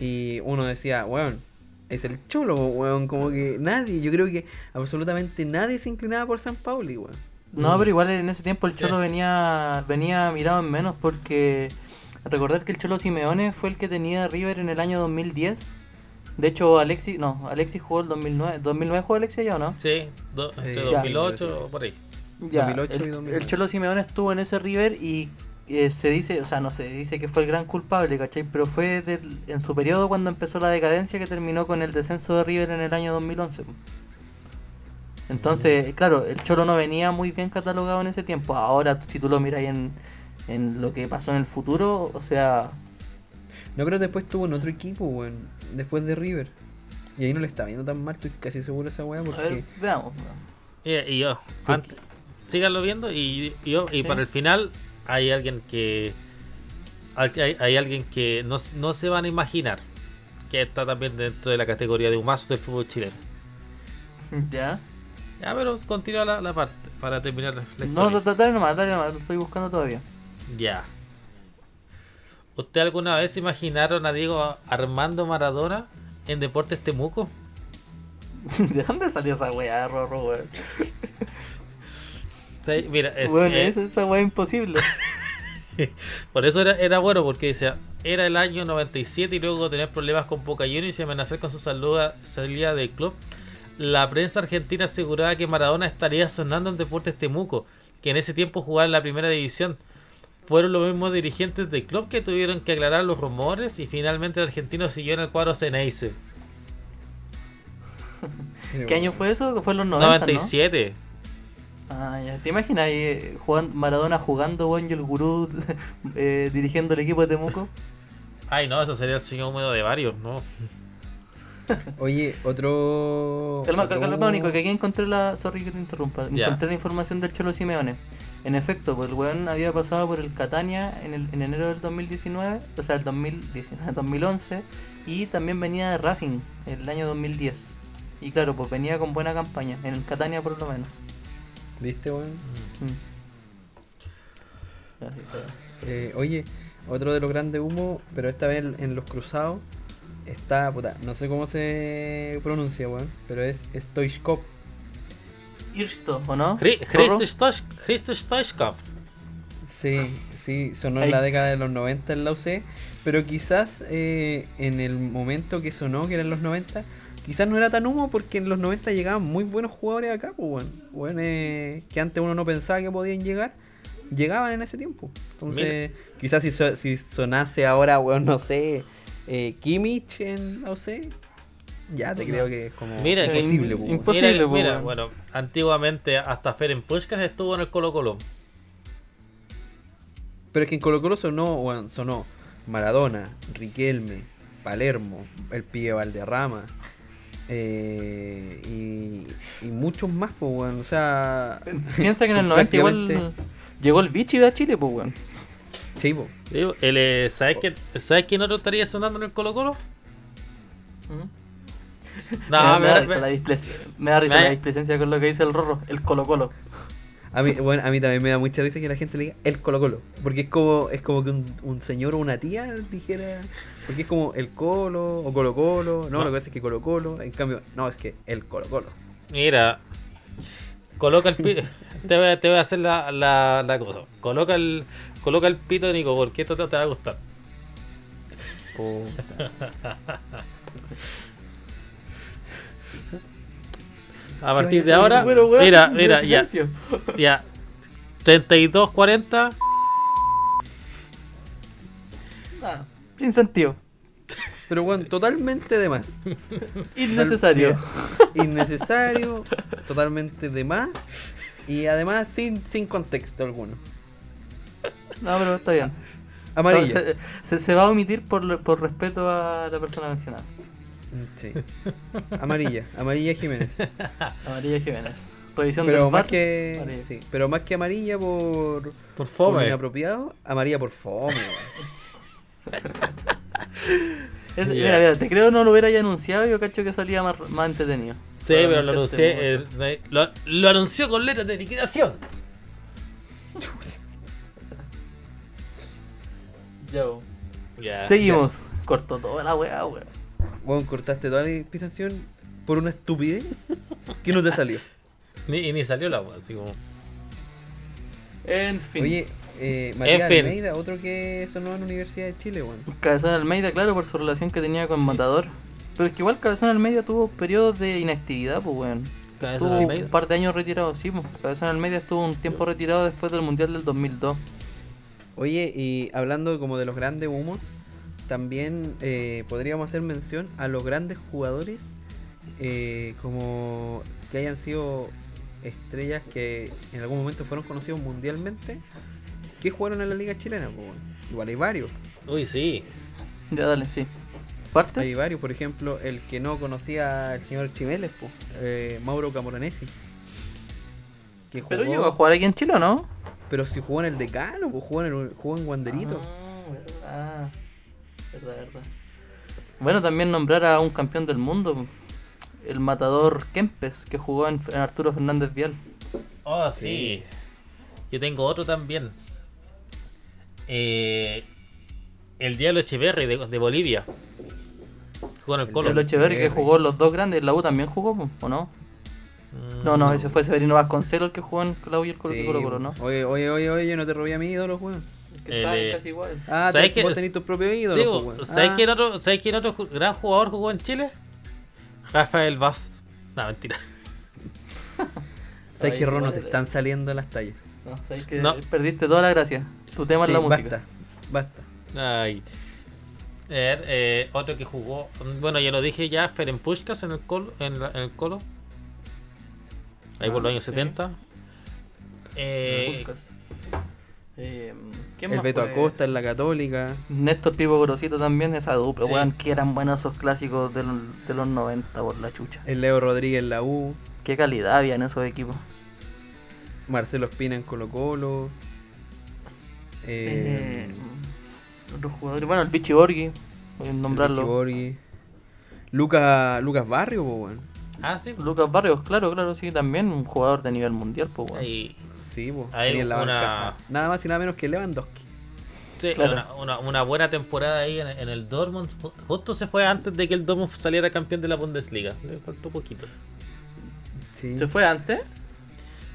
Y uno decía, weón, es el Cholo, weón. Como que nadie, yo creo que absolutamente nadie se inclinaba por San Pauli, weón. No, pero igual en ese tiempo el Cholo venía venía mirado en menos porque recordar que el Cholo Simeone fue el que tenía a River en el año 2010. De hecho, Alexis, no, Alexis jugó el 2009. ¿2009 jugó Alexis ya o no? Sí, do- entre ya. 2008 por ahí. Ya, 2008 y el, 2009. el Cholo Simeone estuvo en ese River y eh, se dice, o sea, no se dice que fue el gran culpable, ¿cachai? Pero fue del- en su periodo cuando empezó la decadencia que terminó con el descenso de River en el año 2011. Entonces, claro, el Cholo no venía muy bien catalogado en ese tiempo. Ahora, si tú lo miras en, en lo que pasó en el futuro, o sea, No, pero después tuvo en otro equipo, weón. Después de River. Y ahí no le estaba yendo tan mal, estoy casi seguro de esa weá, a ver, porque. veamos. Mira, y yo, ¿Por antes, síganlo viendo y, y yo, y Sí. para el final, hay alguien que hay, hay- alguien que no, no se van a imaginar que está también dentro de la categoría de humazos del fútbol chileno. ¿Ya? Ya, pero continúa la, la parte para terminar la No, historia. da- dale nomás, dale nomás, lo estoy buscando todavía. Ya. ¿Usted alguna vez imaginaron a Diego Armando Maradona en Deportes Temuco? (laughs) ¿De dónde salió esa weá, Rorro, weón? (laughs) Mira, es, Weón, eh, es- esa weá imposible. (laughs) por eso era, era bueno, porque decía, era el año 97 y luego tener problemas con Boca Juniors y amenazar con su saluda- salida del club. La prensa argentina aseguraba que Maradona estaría sonando en Deportes Temuco, que en ese tiempo jugaba en la primera división. Fueron los mismos dirigentes del club que tuvieron que aclarar los rumores y finalmente el argentino siguió en el cuadro Ceneice. (laughs) ¿Qué año fue eso? Que fue en los 90, 97. ¿no? Ah, ya. ¿Te imaginas ahí eh, jugando, Maradona jugando, weón, y el gurú (laughs) eh, dirigiendo el equipo de Temuco? (laughs) Ay, no, eso sería el sueño húmedo de varios, ¿no? Oye, otro. Calma, otro- calma, Nico, que aquí encontré la. Sorry que te interrumpa. Encontré la información del Cholo Simeone. En efecto, pues el weón había pasado por el Catania en, el, en enero del 2019, o sea, el 2019, 2011, (laughs) y también venía de Racing el año 2010. Y claro, pues venía con buena campaña, en el Catania por lo menos. ¿Viste, weón? Mm. Así fue. Eh, oye, otro de los grandes humos, pero esta vez en los cruzados, está, puta, no sé cómo se pronuncia, weón, pero es Stoichkov. Irsto, ¿o no? Hri- Rorro? Hristo Stoich- Hristo Stoichkov. Sí, sí, sonó Ahí. en la década de los 90 en la UC, pero quizás eh, en el momento que sonó, que era en los 90, quizás no era tan humo porque en los 90 llegaban muy buenos jugadores acá, pues, eh, que antes uno no pensaba que podían llegar, llegaban en ese tiempo. Entonces, quizás si, so- si sonase ahora, weón, no sé, eh, Kimmich en la UC, ya te creo que es como Mira, que- imposible, pues, weón. Imposible, Mira, po, mira, bueno, antiguamente hasta Ferenc Puskás estuvo en el Colo Colo. Pero es que en Colo Colo sonó, weón, sonó Maradona, Riquelme, Palermo, el pibe Valderrama. eh, y, y muchos más, pues, weón. O sea. (laughs) Piensa que en el 90 igual prácticamente- llegó el bichi a Chile, pues, weón. Sí, po. Digo, el, eh, ¿sabes, quién, ¿Sabes quién otro estaría sonando en el Colo Colo? Me da me- da risa me- la displicencia con lo que dice el Rorro, el Colo Colo. A mí, bueno, a mí también me da mucha risa que la gente le diga el Colo Colo. Porque es como, es como que un, un señor o una tía dijera. Porque es como el Colo o Colo Colo. No, No. lo que pasa es que Colo Colo. En cambio, no, es que el Colo Colo. Mira, coloca el pito. (laughs) te, voy a, te voy a hacer la, la, la cosa. Coloca el, coloca el pito de Nico, porque esto te, te va a gustar. (laughs) A partir de ahora, Bueno, mira, mira, ya, ya. 32, 40. Ah, sin sentido. Pero bueno, totalmente de más. Innecesario. Innecesario, totalmente de más. Y además sin, sin contexto alguno. No, pero está bien. Amarilla. Se, se- se va a omitir por, por respeto a la persona mencionada. Sí. Amarilla, amarilla Jiménez. (laughs) Amarilla Jiménez. Revisión Pero del más que. amarilla. Sí, pero más que amarilla por. Por por fome. inapropiado, amarilla por fome. weón. (laughs) Es-. Mira, mira, te creo no lo hubiera ya anunciado, yo cacho que salía más, más entretenido. Sí, pero lo anuncié. eh, lo, lo anunció con letras de liquidación. (laughs) Ya. Seguimos. Cortó toda la weá, weá. Weón, cortaste toda la inspiración por una estupidez que no te salió. (laughs) Ni, y ni salió la wea, así como. En fin. Oye, eh, Matías En fin. Almeida, otro que sonó en la Universidad de Chile, weón. Cabezón Almeida, claro, por su relación que tenía con Matador. Pero es que igual Cabezón Almeida tuvo periodos de inactividad, pues weón. Cabezón Tuvo Almeida. un par de años retirado, sí, pues. Cabezón Almeida estuvo un tiempo retirado después del Mundial del 2002. Oye, y hablando como de los grandes humos, también eh, podríamos hacer mención a los grandes jugadores eh, como que hayan sido estrellas que en algún momento fueron conocidos mundialmente que jugaron en la liga chilena. weón. Igual hay varios. Uy, sí. Ya, dale, sí. ¿Partes? Hay varios, por ejemplo, el que no conocía al señor Chimeles, po, eh, Mauro Camoranesi. Que Pero jugó- llegó a jugar aquí en Chile, ¿o no? Pero si jugó en el Decano, pues jugó en, el- jugó en Wanderito. Ah, verdad. Verdad. Bueno, también nombrar a un campeón del mundo, el matador Kempes, que jugó en, en Arturo Fernández Vial. Oh, sí. Yo tengo otro también. Eh, el Diablo Echeverri de, de Bolivia. Jugó en el El Colo. El Echeverri que jugó los dos grandes, la U también jugó, ¿o no? Mm, No, no, ese fue Severino Vasconcelos el que jugó en la U y el Colo Sí, Colo, Colo, ¿no? Oye, oye, oye, oye, yo no te robé a mi ídolo, weón. Que El, eh, casi igual. Ah, ¿Sabes qué? vos tenés Sí, ídolos, bo- pues, weón. ¿sabes, Ah, quién otro, ¿Sabes quién otro gran jugador jugó en Chile? Rafael Vaz. No, mentira. (laughs) ¿Sabes que sí, Rono te están saliendo las tallas? No, sabes que No. perdiste toda la gracia. Tu tema Sí, es la música. basta, basta. Ay. A ver, eh, otro que jugó. Bueno, ya lo dije ya, Ferenc Puskas en el Colo. En, la- en el Colo. Ahí por Ah, los años sí. 70. Eh. Eh, ¿quién El más Beto? Acosta en la Católica. Néstor Pipo Grosito también, esa dupla, Sí. weón, que eran buenos esos clásicos de los, de los 90 por la chucha. El Leo Rodríguez en la U. Qué calidad había en esos equipos. Marcelo Espina en Colo Colo. Eh, Eh, otros jugadores, bueno, el Pichi Borghi, voy a nombrarlo. Borghi. Lucas Lucas Barrio, po, weón. ah, sí. Lucas Barrios, claro, claro, sí, también un jugador de nivel mundial, pues, weón. Sí, tenía en la una- banca. Nada más y nada menos que Lewandowski. sí, Claro. una, una- una buena temporada ahí en, en el Dortmund. Ju- Justo se fue antes de que el Dortmund saliera campeón de la Bundesliga. Le faltó poquito. Sí. ¿Se fue antes?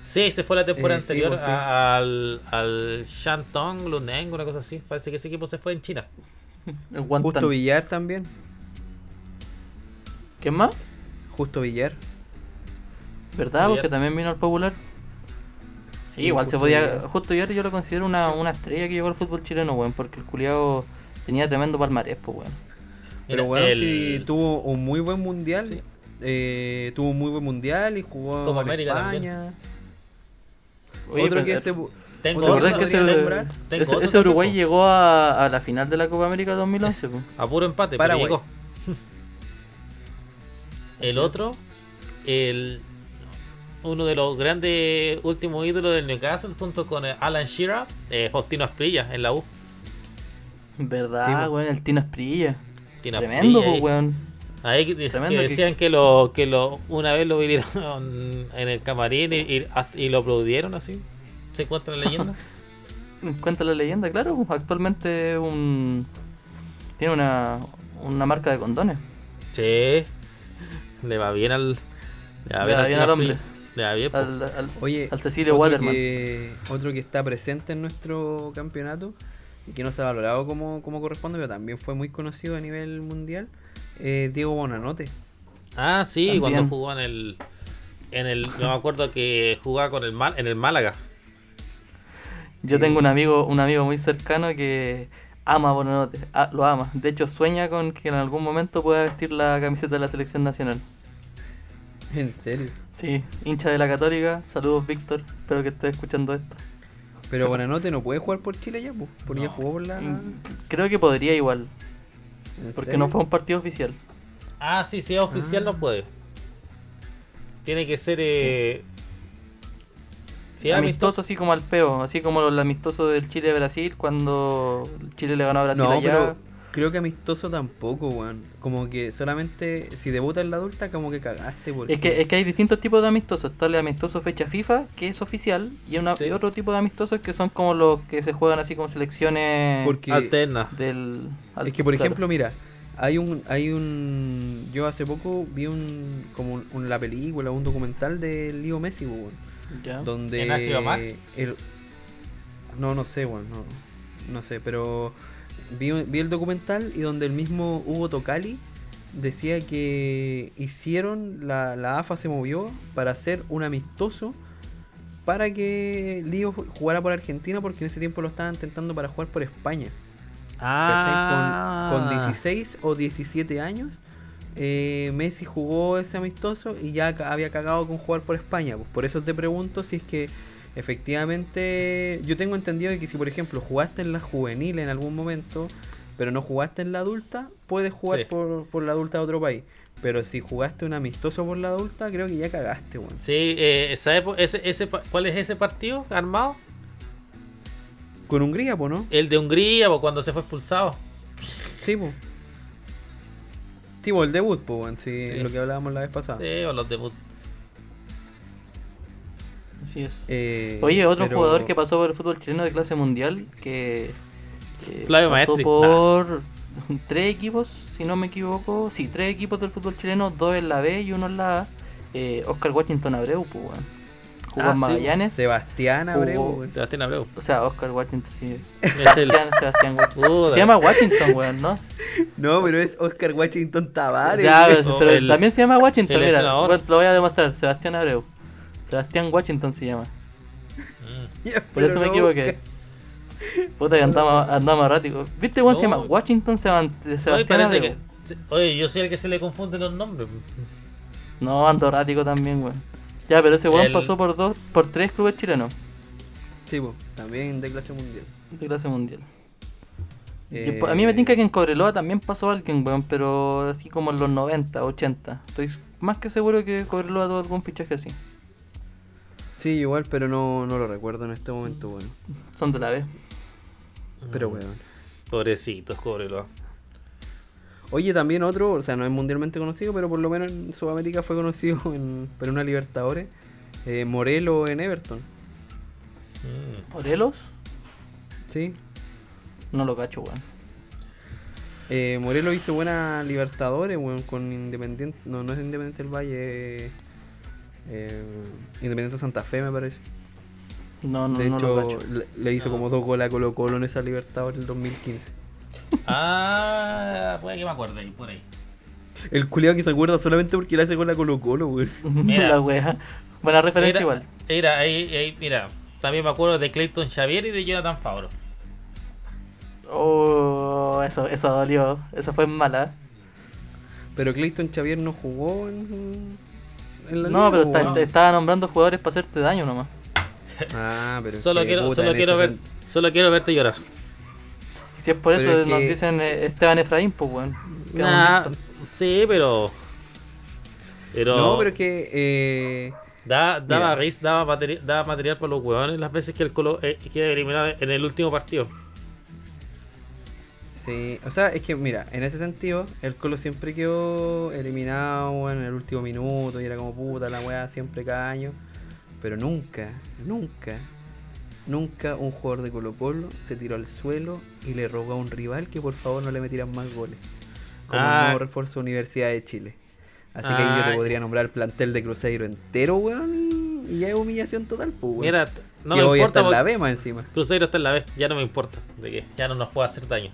Sí, se fue la temporada Eh, sí, anterior pues, sí. a- al, al Shandong Luneng, una cosa así. Parece que ese equipo se fue en China. El. Justo Villar también. ¿Quién más? Justo Villar. ¿Verdad? Villar. Porque también vino al popular. Sí, Sí, igual justo se podía. Justo ayer yo lo considero una, una estrella que llegó al fútbol chileno, weón, porque el culiado tenía tremendo palmarés, pues, weón. Pero bueno, el- sí tuvo un muy buen mundial. Sí. eh, tuvo un muy buen mundial y jugó Copa en América España. Oye, Otro que se. Tengo ¿Te otro acordás otro que ese, podría nombrar? Tengo ese- otro ese Uruguay llegó a, a la final de la Copa América 2011? po? A puro empate, Paraguay. pero llegó. (laughs) el otro, el uno de los grandes últimos ídolos del Newcastle, junto con eh, Alan Shearer, eh, Faustino Asprilla en la U. ¿Verdad, Sí, po. weón? El Tino Esprilla. Tino Tremendo, Asprilla pues, ahí. weón. Ahí que, que Tremendo que- decían que lo que lo una vez lo vinieron (laughs) en el camarín y, y, y lo aplaudieron así. ¿Se encuentra la leyenda? (laughs) Cuenta la leyenda, claro. pues, Actualmente un tiene una, una marca de condones. sí. Le va bien al. Le va Le va al bien al hombre. Bien. Al, al, Oye, al Cecilio otro Waterman. que, otro que está presente en nuestro campeonato y que no se ha valorado como, como corresponde, pero también fue muy conocido a nivel mundial, eh, Diego Bonanote. Ah, sí, También. cuando jugó en el. En el. No me acuerdo que jugaba con el Mal, en el Málaga. Yo tengo un amigo, un amigo muy cercano que ama a Bonanote, lo ama. De hecho, sueña con que en algún momento pueda vestir la camiseta de la selección nacional. En serio. Sí, hincha de la Católica. Saludos, Víctor. Espero que estés escuchando esto. Pero Bonanote no puede jugar por Chile ya, pues, porque ya No. jugó por la... Creo que podría igual, ¿En porque serio? no fue un partido oficial. Ah, sí, si es oficial no puede. Tiene que ser. Eh... si es amistoso así como al peo, así como los amistosos del Chile-Brasil cuando Chile le ganó a Brasil No, allá. pero creo que amistoso tampoco, weón. Como que solamente si debuta en la adulta, como que cagaste. Porque... Es que, es que hay distintos tipos de amistosos. Está el amistoso fecha FIFA, que es oficial, y, una, Sí. y otro tipo de amistosos que son como los que se juegan así como selecciones Porque Alterna. del... es que por claro. ejemplo, mira, hay un, hay un, yo hace poco vi un, como un, un- la película, un documental de Leo Messi, weón, Ya. donde ¿En HBO Max? el- no, no sé, weón, no, no sé, pero vi, el documental y donde el mismo Hugo Tocali decía que hicieron la, la AFA se movió para hacer un amistoso para que Lío jugara por Argentina porque en ese tiempo lo estaban tentando para jugar por España. Ah. Con, con 16 o 17 años, eh, Messi jugó ese amistoso y ya había cagado con jugar por España. Pues por eso te pregunto si es que efectivamente yo tengo entendido que si por ejemplo jugaste en la juvenil en algún momento, pero no jugaste en la adulta, puedes jugar Sí. por, por la adulta de otro país. Pero si jugaste un amistoso por la adulta, creo que ya cagaste, weón. Sí, eh, ¿sabe po- ese, ese, cuál es ese partido armado? Con Hungría, po, ¿no? El de Hungría, cuando se fue expulsado. Sí, po. Sí, po, el debut, po, weón. Sí, Sí. lo que hablábamos la vez pasada. Sí, o los debut. Así es. Eh, Oye, otro pero- jugador que pasó por el fútbol chileno de clase mundial que, pasó Maestri. por tres equipos, si no me equivoco, sí, tres equipos del fútbol chileno, dos en la B y uno en la A. Eh, Oscar Washington Abreu, pues, weón. Jugó Ah, en sí. Magallanes. Sebastián Abreu, Jugó-. Sebastián Abreu. O sea, Oscar Washington, sí. Es el- Sebastián, Sebastián Wa- Puta. Se llama Washington, weón, ¿no? No, pero es Oscar Washington Tavares. Ya, pero, pero el- también se llama Washington, el mira, lo voy a demostrar. Sebastián Abreu. Sebastián Washington se llama. Mm. Por eso me no, equivoqué. Puta que andamos, andamos erráticos. ¿Viste, weón? Se llama Washington Oye, Sebastián Abreu. que. se- Oye, yo soy el que se le confunden los nombres. No, ando errático también, weón. Ya, pero ese weón El- pasó por dos, por tres clubes chilenos Sí, po, también de clase mundial. de clase mundial. Y Eh, A mí me tinca que en Cobreloa también pasó alguien, weón, pero así como en los 90, 80. Estoy más que seguro que Cobreloa tuvo algún fichaje así. Sí, igual, pero no, no lo recuerdo en este momento, bueno. Son de la B. Pero weón. Pobrecitos, cóbrelo. Oye, también otro, o sea, no es mundialmente conocido, pero por lo menos en Sudamérica fue conocido en, por una Libertadores. Eh, Morelo en Everton. Mm. ¿Morelos? Sí. No lo cacho, weón. Eh, Morelo hizo buena Libertadores, weón, con Independiente. No, no es Independiente del Valle. eh, Independiente Santa Fe, me parece. No, no, de no lo hecho, cacho. le, le hizo como dos goles a Colo Colo en esa Libertadores del 2015. (laughs) Ah, puede que me acuerde ahí, por ahí. El culiado que se acuerda solamente porque le hace gol a Colo Colo, weón. Mira. (laughs) la wea. Buena referencia Era- igual. Mira, ahí, ahí, mira. También me acuerdo de Clayton Xavier y de Jonathan Favro. Oh, eso, eso dolió. Esa fue mala. Pero Clayton Xavier no jugó en, en la No, liga, pero está- te estaba nombrando jugadores para hacerte daño nomás. Ah, pero es Solo que, quiero, puta, solo en quiero ese ver, sen- solo quiero verte llorar. Y si es por Pero eso es nos que- dicen eh, Esteban Efraín, pues weón. Quedamos Nah, listos. sí, pero. Pero. No, pero es que. Eh, Da, daba, Mira. risa, daba, materi- daba material para los huevones las veces que el Colo eh, queda eliminado en el último partido. Sí, o sea, es que, mira, en ese sentido, el Colo siempre quedó eliminado en el último minuto y era como puta la weá siempre cada año. Pero nunca, nunca, nunca un jugador de Colo Colo se tiró al suelo y le rogó a un rival que por favor no le metieran más goles. Como Ah. el nuevo refuerzo de Universidad de Chile. Así que ahí yo te Ah. podría nombrar el plantel de Cruzeiro entero, weón, y, ya es humillación total, pues, weón. Mira, no que me hoy importa. está en la B más encima. Cruzeiro está en la B, ya no me importa. De que ya no nos puede hacer daño.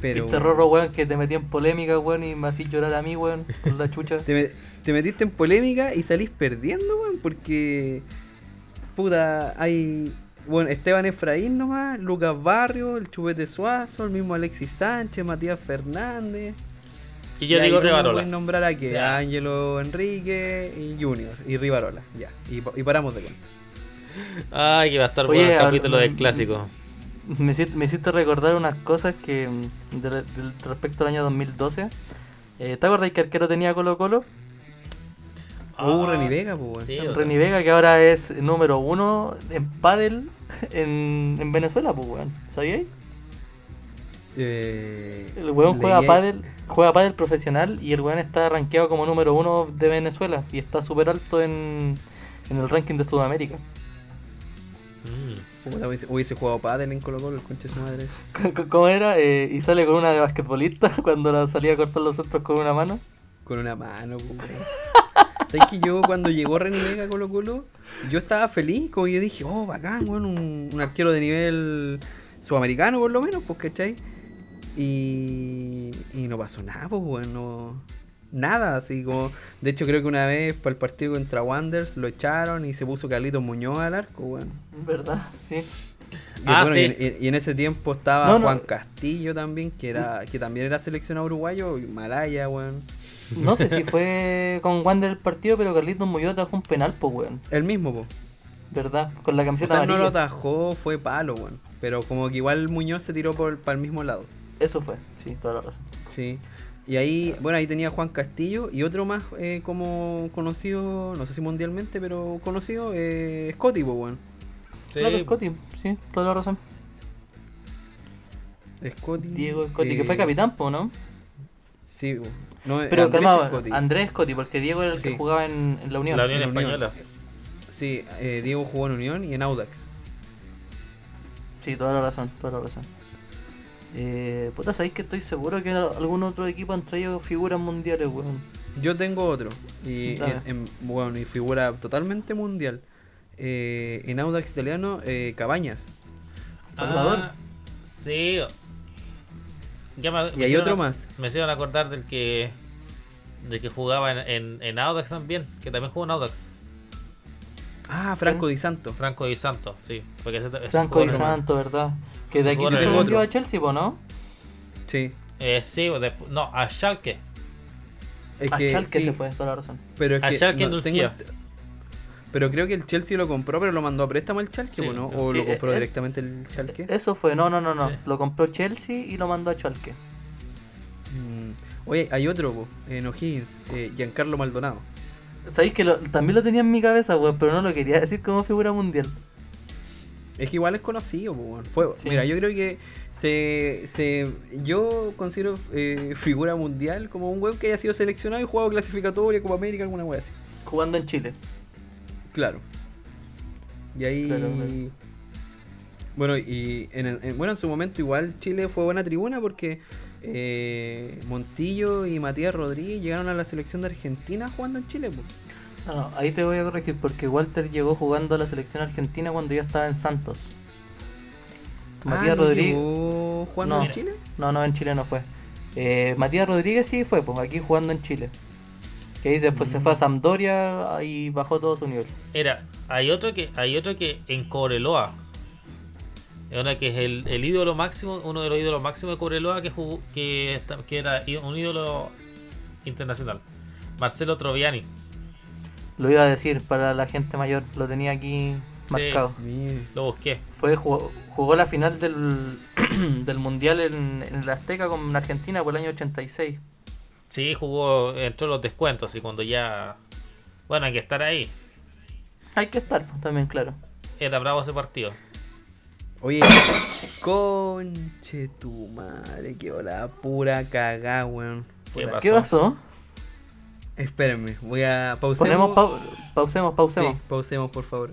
Pero Viste Rorro, weón, que te metí en polémica, weón, y me hacís llorar a mí, weón, con la chucha. (laughs) te, me- te metiste en polémica y salís perdiendo, weón, porque puta, hay bueno, Esteban Efraín nomás, Lucas Barrio, el Chupete Suazo, el mismo Alexis Sánchez, Matías Fernández. Y yo Ya, digo Rivarola. puedes nombrar a que Ya. a Ángelo Enrique y Junior y Rivarola, ya. Y, y paramos de contar. Ay, que va a estar Oye, bueno el capítulo del clásico. Me hiciste, me hiciste recordar unas cosas que mm, de- de- respecto al año 2012. Eh, ¿Te acuerdas que arquero tenía Colo Colo? Hubo Ah, Reni Vega, pues, weón. Sí, Reni Vega, que ahora es número uno en pádel en, en Venezuela, pues weón. ¿Sabíais? Eh, El weón juega pádel, juega pádel profesional y el weón está rankeado como número uno de Venezuela y está súper alto en, en el ranking de Sudamérica. Mm. Puta, hubiese, hubiese jugado pádel en Colo Colo, el conche de su madre. ¿Cómo era? Eh, y sale con una de basquetbolista (laughs) cuando la salía a cortar los centros con una mano. Con una mano, pues, weón. ¿Sabes que yo cuando llegó Reni Vega a Colo Colo, yo estaba feliz, como yo dije, oh, bacán, weón, un, un arquero de nivel sudamericano por lo menos, pues, ¿cachai? Y, y no pasó nada, pues, weón, no- nada, así como, de hecho creo que una vez para el partido contra Wanderers lo echaron y se puso Carlitos Muñoz al arco, weón. ¿Verdad? Sí. Y, Ah, bueno, sí. y, en- y en ese tiempo estaba No, no. Juan Castillo también, que era que también era seleccionado uruguayo, y Malaya, weón. No sé si fue con Wander el partido, pero Carlitos Muñoz atajó un penal, pues weón. El mismo, pues. ¿Verdad? Con la O camiseta sea, no lo amarilla. atajó, fue palo, weón. Pero como que igual Muñoz se tiró por, para el mismo lado. Eso fue, sí, toda la razón. Sí. Y ahí, bueno, ahí tenía Juan Castillo y otro más eh, como conocido, no sé si mundialmente, pero conocido, eh, Scotty, pues. Sí, Claro, Scotty, sí, toda la razón. Scotty. Diego Scotty, eh, que fue capitán, po, ¿no? Sí, no, Pero Andrés Scotty. Andrés Scotty, porque Diego era el que jugaba en, en la Unión. la Unión en Unión. Española. Sí, eh, Diego jugó en Unión y en Audax. Sí, toda la razón, toda la razón. Eh, puta, sabéis que estoy seguro que algún otro equipo han traído figuras mundiales, weón. Yo tengo otro. Y Dale. en- en- bueno, y figura totalmente mundial. Eh, en Audax italiano, eh, Cabañas. Salvador. Ah, sí. Ya me- me Y hay otro a- más. Me hicieron acordar del que. del que jugaba en, en, en Audax también. Que también jugó en Audax. Ah, Franco Di Santo. Franco Di Santo, sí. Porque ese- ese Franco Di Santo, ¿verdad? Que de aquí se tengo vendió otro. a Chelsea, po, ¿no? Sí. Eh, sí, despu- no, a Schalke. Es a Schalke sí, se fue, toda la razón. Pero es A que Schalke no, tengo Pero creo que el Chelsea lo compró, pero lo mandó a préstamo el Schalke, Sí, ¿o ¿no? sí. O Sí, lo compró es- directamente el Schalke. Eso fue, no, no, no, no. Sí. Lo compró Chelsea y lo mandó a Schalke. Mm. Oye, hay otro, po, en O'Higgins, eh, Giancarlo Maldonado. Sabéis que lo- también lo tenía en mi cabeza, weón, pero no lo quería decir como figura mundial. Es que igual es conocido. Fue, Sí. Mira, yo creo que se, se yo considero eh, figura mundial como un weón que haya sido seleccionado y jugado clasificatoria, Copa América, alguna wea así. Jugando en Chile. Claro. Y ahí. Claro, claro. Bueno, y en, el- en- bueno, en su momento igual Chile fue buena tribuna porque eh, Montillo y Matías Rodríguez llegaron a la selección de Argentina jugando en Chile. po. No, no, ahí te voy a corregir porque Walter llegó jugando a la selección argentina cuando yo estaba en Santos. Matías Ah, ¿no Rodríguez. llegó jugando No. en Chile? No, no, en Chile no fue. Eh, Matías Rodríguez sí fue, pues aquí jugando en Chile. Que ahí se fue, se fue a Sampdoria y bajó todo su nivel. Era, hay otro que, hay otro que en Cobreloa. Es una que es el, el ídolo máximo, uno de los ídolos máximos de Cobreloa que jugó, que, era un ídolo internacional. Marcelo Troviani. Lo iba a decir para la gente mayor, lo tenía aquí marcado. Lo busqué. Fue, jugó, jugó la final del, (clears throat) del Mundial en, en el Azteca con Argentina por el año 86. Sí, jugó, entró en los descuentos y cuando ya. Bueno, hay que estar ahí. Hay que estar pues, también, claro. Era bravo ese partido. Oye, conche tu madre, que hola, pura cagá, weón. ¿Qué pasó? ¿Qué pasó? Espérenme, voy a pausemos. Ponemos pau- pausemos, pausemos. Sí, pausemos, por favor.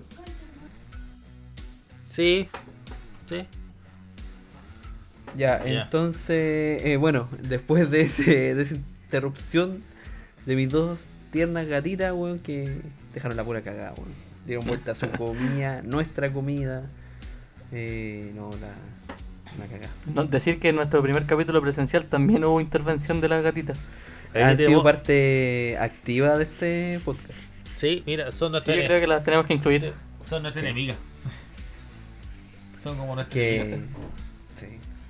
Sí, sí. Ya, entonces, eh, bueno, después de, ese, de esa interrupción de mis dos tiernas gatitas, weón, que dejaron la pura cagada, weón. Dieron vuelta a su (laughs) comida, nuestra comida. Eh, no, la, la cagada. No, decir que en nuestro primer capítulo presencial también hubo intervención de las gatitas. Han sido parte activa de este podcast. Sí, mira, son Sí, nuestras yo creo que las tenemos que incluir. sí, son nuestras enemigas. Son como nuestras Que, enemigas. sí,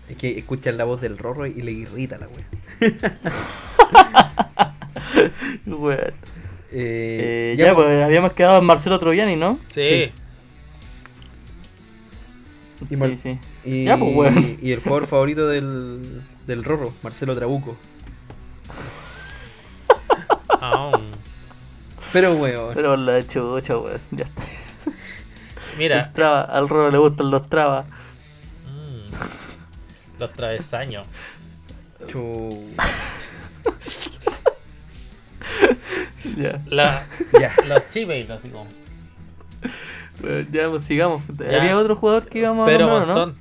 es que escuchan la voz del rorro y le irrita la wea. (laughs) Weón. Eh, Eh, ya, pues habíamos quedado en Marcelo Troviani, ¿no? Sí. sí. Y Sí, sí. Y, Ya, pues, y el jugador favorito del, del Rorro, Marcelo Trabuco. (laughs) Pero weón. Pero la chucha, weón. Ya está. mira, traba, al Roro le gustan los trabas. mm, los travesaños. chu- (laughs) Ya. La, Ya. los chivails, así como. Ya, pues sigamos. Ya. ¿Había otro jugador que íbamos Pero a nombrar, Monzón.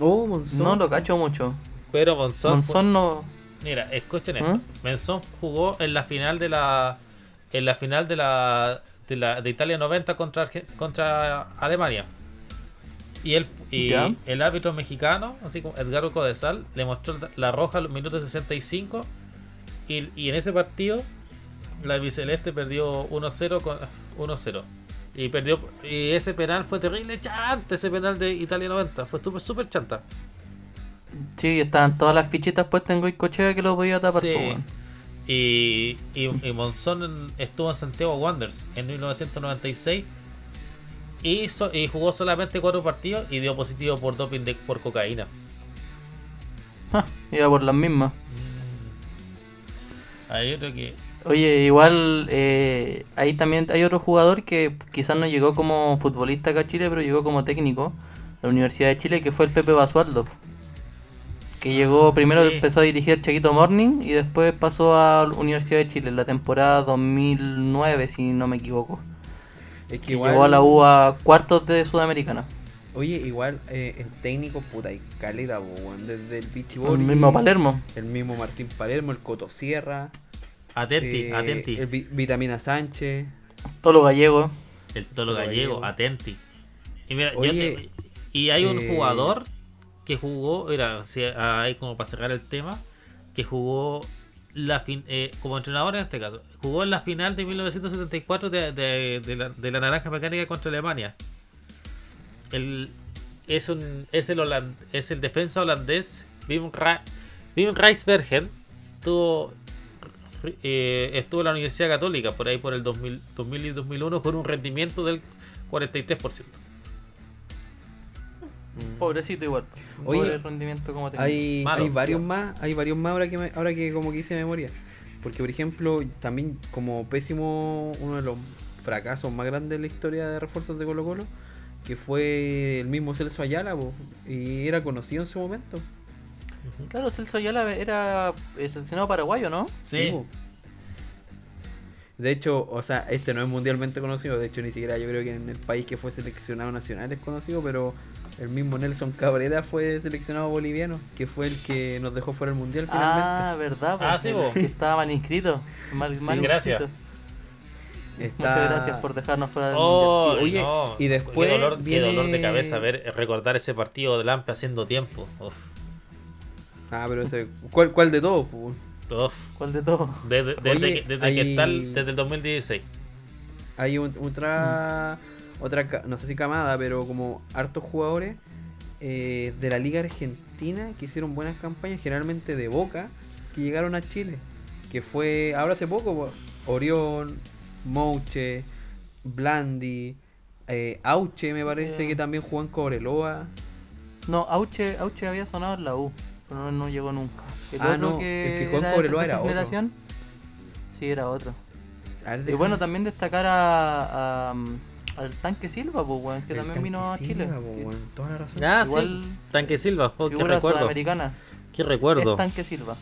Oh, Monzón. no? No lo cacho mucho. Pero Monzón. Monzón no. Mira, escuchen ¿Mm? esto. Monzón jugó en la final de la. En la final de la. De, la, de Italia 90 contra, Arge- contra Alemania. Y, él, y Ya. el árbitro mexicano, así como Edgardo Codesal, le mostró la roja a los minutos 65. Y, y en ese partido, la albiceleste perdió 1-0 con 1-0. Y perdió. Y ese penal fue terrible chanta, ese penal de Italia 90. Fue súper, súper chanta. Sí, estaban todas las fichitas puestas en Goicochea que lo podía tapar, Sí. Y, y, y Monzón estuvo en Santiago Wanderers en 1996 y, so- y jugó solamente cuatro partidos y dio positivo por doping de, por cocaína. Iba por las mismas. Ahí yo creo que Oye, igual eh, ahí también hay otro jugador que quizás no llegó como futbolista acá a Chile, pero llegó como técnico a la Universidad de Chile, que fue el Pepe Basualdo. Que llegó primero, sí. empezó a dirigir Chaquito Morning y después pasó a la Universidad de Chile en la temporada 2009, si no me equivoco. Es que Que igual. llegó a la U a cuartos de Sudamericana. Oye, igual eh, en técnico, puta, y caleta. Desde el Vichy El mismo Palermo. El mismo Martín Palermo, el Coto Sierra. Atenti, eh, atenti. El Vi- Vitamina Sánchez. Todo lo gallego. El tolo Tolo gallego, gallego. atenti. Y mira, yo te- y hay un eh, jugador que jugó, mira, si hay como para cerrar el tema, que jugó la fin, eh, como entrenador en este caso, jugó en la final de 1974 de, de- la, de la Naranja Mecánica contra Alemania. El, es, un, es, el holand- es el defensa holandés Wim, Ra- Wim. Tuvo, eh, estuvo en la Universidad Católica por ahí por el 2000, 2000 y 2001 con un rendimiento del 43%. Pobrecito igual. Oye, Pobre rendimiento como. Hay, Malo. hay varios más, hay varios más ahora que, me- ahora que como que hice memoria. Porque por ejemplo, también como pésimo, uno de los fracasos más grandes de la historia de refuerzos de Colo Colo, que fue el mismo Celso Ayala, po, y era conocido en su momento. Claro, Celso Ayala era seleccionado paraguayo, ¿no? Sí. De hecho, o sea, este no es mundialmente conocido, de hecho ni siquiera yo creo que en el país que fue seleccionado nacional es conocido, pero el mismo Nelson Cabrera fue seleccionado boliviano, que fue el que nos dejó fuera del mundial finalmente. Ah, verdad. Ah, sí, el vos. que estaba mal inscrito. Mal, Sí, mal gracias. inscrito. Está- Muchas gracias por dejarnos fuera del Oh, Y- oye, no. y después qué dolor, qué viene- dolor de cabeza ver recordar ese partido de Lampe haciendo tiempo. Uf, Ah, pero ese, ¿cuál, cuál de todos? uf. ¿Cuál de todos? Desde, desde Oye, que, desde hay- que está el- desde el 2016. Hay un- otra, otra, no sé si camada, pero como hartos jugadores eh, de la Liga Argentina que hicieron buenas campañas, generalmente de Boca, que llegaron a Chile. Que fue ahora hace poco, po, Orión, Mouche, Blandi, eh, Auche me parece Eh. que también jugó en Cobreloa. No, Auche, Auche había sonado en la U, pero no, no llegó nunca. El Ah, otro no, que, el que jugó en Cobreloa era otro. Sí, era otro. Ver, Y bueno, también destacar a, a- al Tanque Silva, pues, weón, que el también Tanque vino a Silva, Chile. po, que weón, toda la razón. Ah, Igual sí. Tanque Silva. Oh, qué recuerdo. sudamericana. Qué recuerdo. Es Tanque Silva.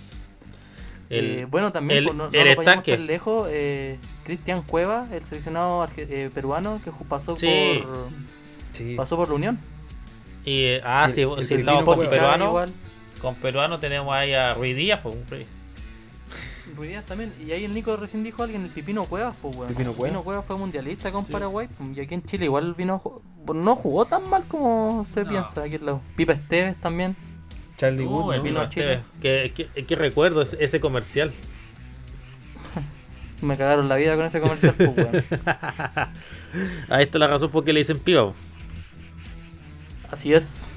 El- Eh, bueno, también el- pues, no, no estanque. tan lejos. eh, Cristian Cueva, el seleccionado eh, peruano que pasó Sí. por Sí. pasó por la Unión. y, eh, ah, El- sí, el si estamos con peruano. igual. Con peruano tenemos ahí a Ruiz Díaz. Pues, también. Y ahí el Nico recién dijo alguien, el Pipino Cuevas, pues weón. Pipino Cuevas. Cuevas fue mundialista con Paraguay. Y aquí en Chile igual vino pues, no jugó tan mal como se No. piensa aquí al lado. Pipa Esteves también. Charlie Uh, Wood, el ¿no? vino a Pipa Chile. Esteves. ¿Qué, qué, qué recuerdo ese, ese comercial. (laughs) Me cagaron la vida con ese comercial, pues weón. (laughs) Ahí está la razón por qué le dicen piba. po. Así es.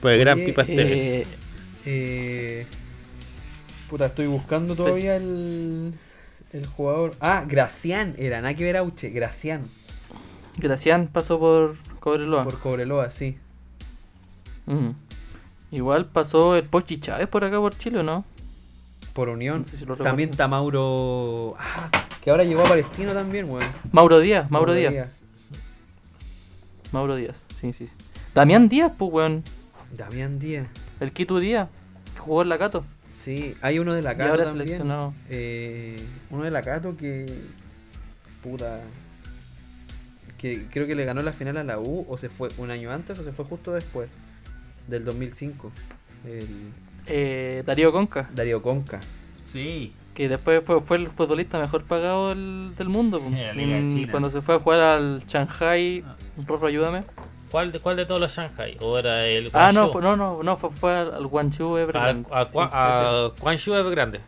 Pues gran Oye, pipa Esteves. Eh, Eh, puta, estoy buscando todavía el, el jugador. Ah, Gracián era, nada que ver Auche, Gracián. Gracián pasó por Cobreloa. Por Cobreloa, sí. Mm. Igual pasó el Pochi Chávez por acá por Chile, ¿o no? Por Unión. No sé si lo también está Mauro. Ah, que ahora llegó a Palestino también, weón. Mauro Díaz, Mauro, Díaz. Mauro Díaz, sí, sí. sí. Damián Díaz, pues weón. Damián Díaz. El Quito Díaz, que jugó en la Cato. Sí, hay uno de la Y Cato ahora también. seleccionado. Eh, uno de la Cato que. Puta. Que creo que le ganó la final a la U, o se fue un año antes, o se fue justo después. Del 2005. El Eh, Darío Conca, Darío Conca. Sí. que después fue, fue el futbolista mejor pagado del, del mundo. pues. En. Cuando se fue a jugar al Shanghai, Rorro, ayúdame. ¿Cuál de, ¿Cuál de todos los Shanghai? ¿O era el Ah, no, fue, no, no, no, fue, fue al, al Guangzhou Al, Evergrande. a, Sí, Gua- a Guangzhou Evergrande.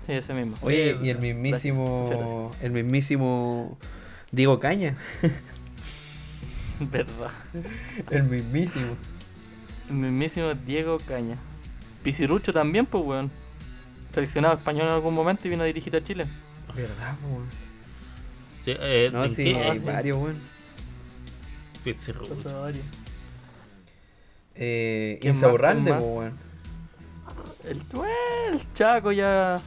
ese, sí, ese mismo. Oye, y el mismísimo. El mismísimo. Diego Caña. (laughs) Verdad. El mismísimo. El mismísimo Diego Caña. Pizirrucho también, pues, weón. Seleccionado español en algún momento y vino a dirigir a Chile. ¿Verdad, po, weón? Sí, eh, No, ¿en sí, qué? hay sí. varios, weón. Eh, ¿Quién po, más? weón. El, el Chaco ya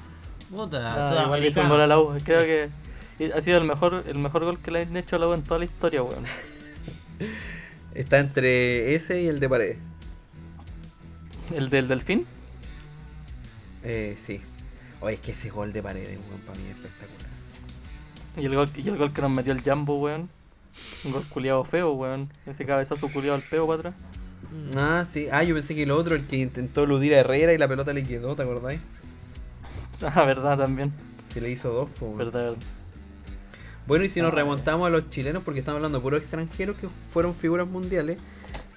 Puta, Ah, igual hizo un gol a la U. Creo que ha sido el mejor, el mejor gol que le han hecho a la U en toda la historia, weón. (laughs) Está entre ese y el de pared. ¿El del Delfín? Eh, sí. Oye, es que ese gol de paredes, weón, para mí es espectacular. Y el gol, y el gol que nos metió el Jambo, weón. Un gol culiado feo, weón. Ese cabezazo culiado al peo para atrás. Ah, sí. Ah, yo pensé que el otro, el que intentó eludir a Herrera y la pelota le quedó, ¿te acordáis? (laughs) Ah, verdad también. Que le hizo dos, po, weón. Verdad, verdad. Bueno, y si nos Ah, remontamos a los chilenos, porque estamos hablando de puros extranjeros que fueron figuras mundiales,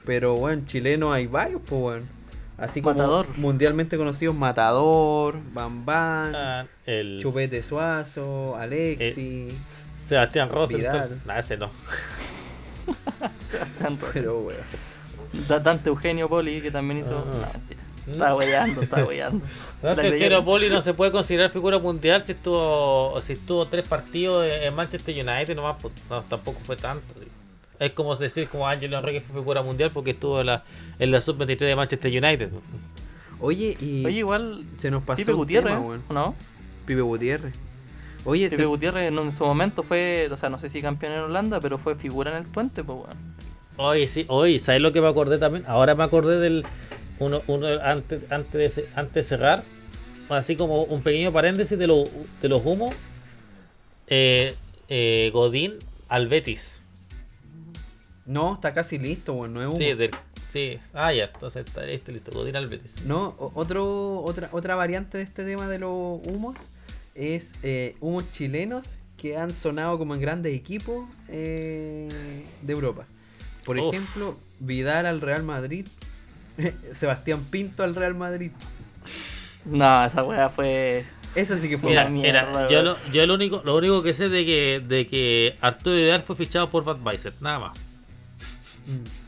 pero bueno, chilenos hay varios, pues bueno. Así como Matador. mundialmente conocidos, Matador, Bambán, Ah, el Chupete Suazo, Alexi, Sebastián Rossi. Vidal. Nah, ese no. (laughs) Tanto. pero. Da- Dante Eugenio Poli, que también hizo. Ah. Mentira. Estaba weyando. (laughs) Se la No, que creyeron. Poli no se puede considerar figura mundial si estuvo si estuvo tres partidos en Manchester United nomás, pues, no, tampoco fue tanto. Es como decir como Ángelo Enrique fue figura mundial porque estuvo en la, en la sub-23 de Manchester United. Oye, y Oye, igual. se nos pasó Pipe Gutiérrez, tema, weón. ¿no? Pipe Gutiérrez. Oye, Pipe se- Gutiérrez en, en su momento fue, o sea, no sé si campeón en Holanda, pero fue figura en el Twente, pues, weón. Oye, sí, oye, ¿sabes lo que me acordé también? Ahora me acordé del uno, uno antes, antes, de, antes de cerrar, así como un pequeño paréntesis de, lo- de los humos. Eh, eh, Godín al Betis. no, está casi listo, bueno, no es humo. Sí, del, sí. Ah, ya, entonces está listo, listo. Godín al Betis. No, otro, otra, otra variante de este tema de los humos es eh, humos chilenos que han sonado como en grandes equipos eh, de Europa. Por Uf. ejemplo, Vidal al Real Madrid, (laughs) Sebastián Pinto al Real Madrid. No, esa weá fue. Eso sí que fue Mira, mira, yo, lo, yo lo único lo único que sé de que de que Arturo Vidal fue fichado por Budweiser, nada más. (laughs)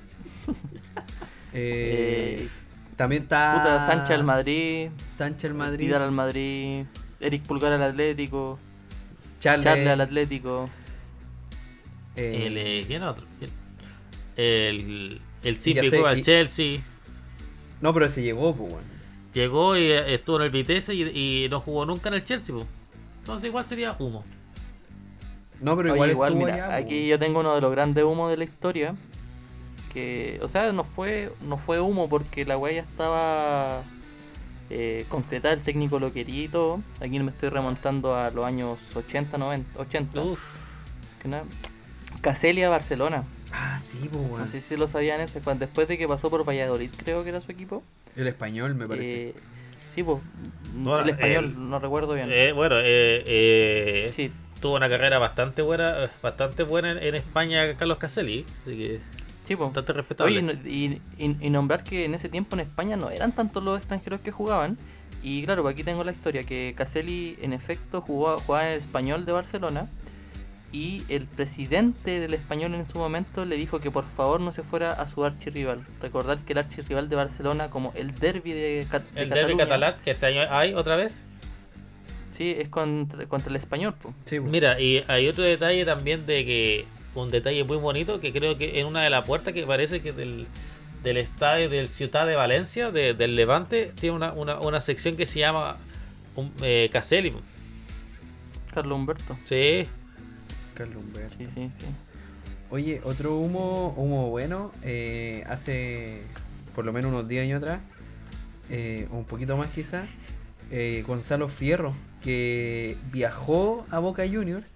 Eh, Eh, también está puta, Sánchez al Madrid, Sánchez al Madrid, Vidal al Madrid, Eric Pulgar al Atlético, Charles, Charles al Atlético. eh, El, eh, ¿Quién otro? El, el fue al Chelsea. No, pero se llegó, pues bueno. Llegó y eh, estuvo en el Vitesse y, y no jugó nunca en el Chelsea. po. Entonces igual sería humo. No, pero Oye, igual, igual, estuvo mira, allá, pues, aquí yo tengo uno de los grandes humos de la historia. Que, o sea, no fue, no fue humo porque la weá ya estaba eh, concretada, el técnico lo quería y todo. Aquí me estoy remontando a los años 80, 90, 80. Uf. Caselia Barcelona. Ah, sí, pues bueno. No sé si lo sabían ese, cuando- después de que pasó por Valladolid, creo que era su equipo. El español, me parece. Eh, sí, pues. Bueno, el español, el- no recuerdo bien. Eh, bueno, eh, eh, sí, tuvo una carrera bastante buena, bastante buena en, en España Carlos Caselli, así que sí, pues. bastante respetable. Oye, no- y, y- y nombrar que en ese tiempo en España no eran tantos los extranjeros que jugaban. Y claro, pues aquí tengo la historia, que Caselli en efecto jugó, jugaba en el español de Barcelona. Y el presidente del español en su momento le dijo que por favor no se fuera a su archirrival. Recordar que el archirrival de Barcelona, como el derby de, Ca- de el derby Cataluña, catalán que este año hay otra vez. Sí, es contra, contra el español. Sí, pues. Mira, y hay otro detalle también de que un detalle muy bonito que creo que en una de las puertas que parece que del, del estadio del Ciudad de Valencia, de- del Levante, tiene una, una, una sección que se llama um, eh, Caselli. Carlos Humberto. Sí, Carlos Humberto. Sí, sí, sí. Oye, otro humo, humo bueno, eh, hace por lo menos unos 10 años atrás, eh, un poquito más quizás, eh, Gonzalo Fierro, que viajó a Boca Juniors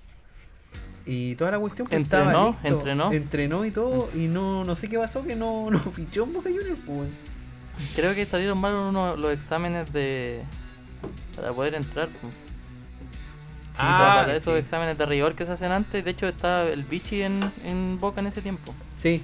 y toda la cuestión pues, estaba Entrenó, listo. entrenó. entrenó y todo, y no, no sé qué pasó, que no, no (laughs) fichó en Boca Juniors, pues. Creo que salieron mal unos los exámenes de. para poder entrar. pues. Sí, O sea, para esos sí. exámenes de rigor que se hacen antes. De hecho, estaba el Vichy en, en Boca en ese tiempo. Sí.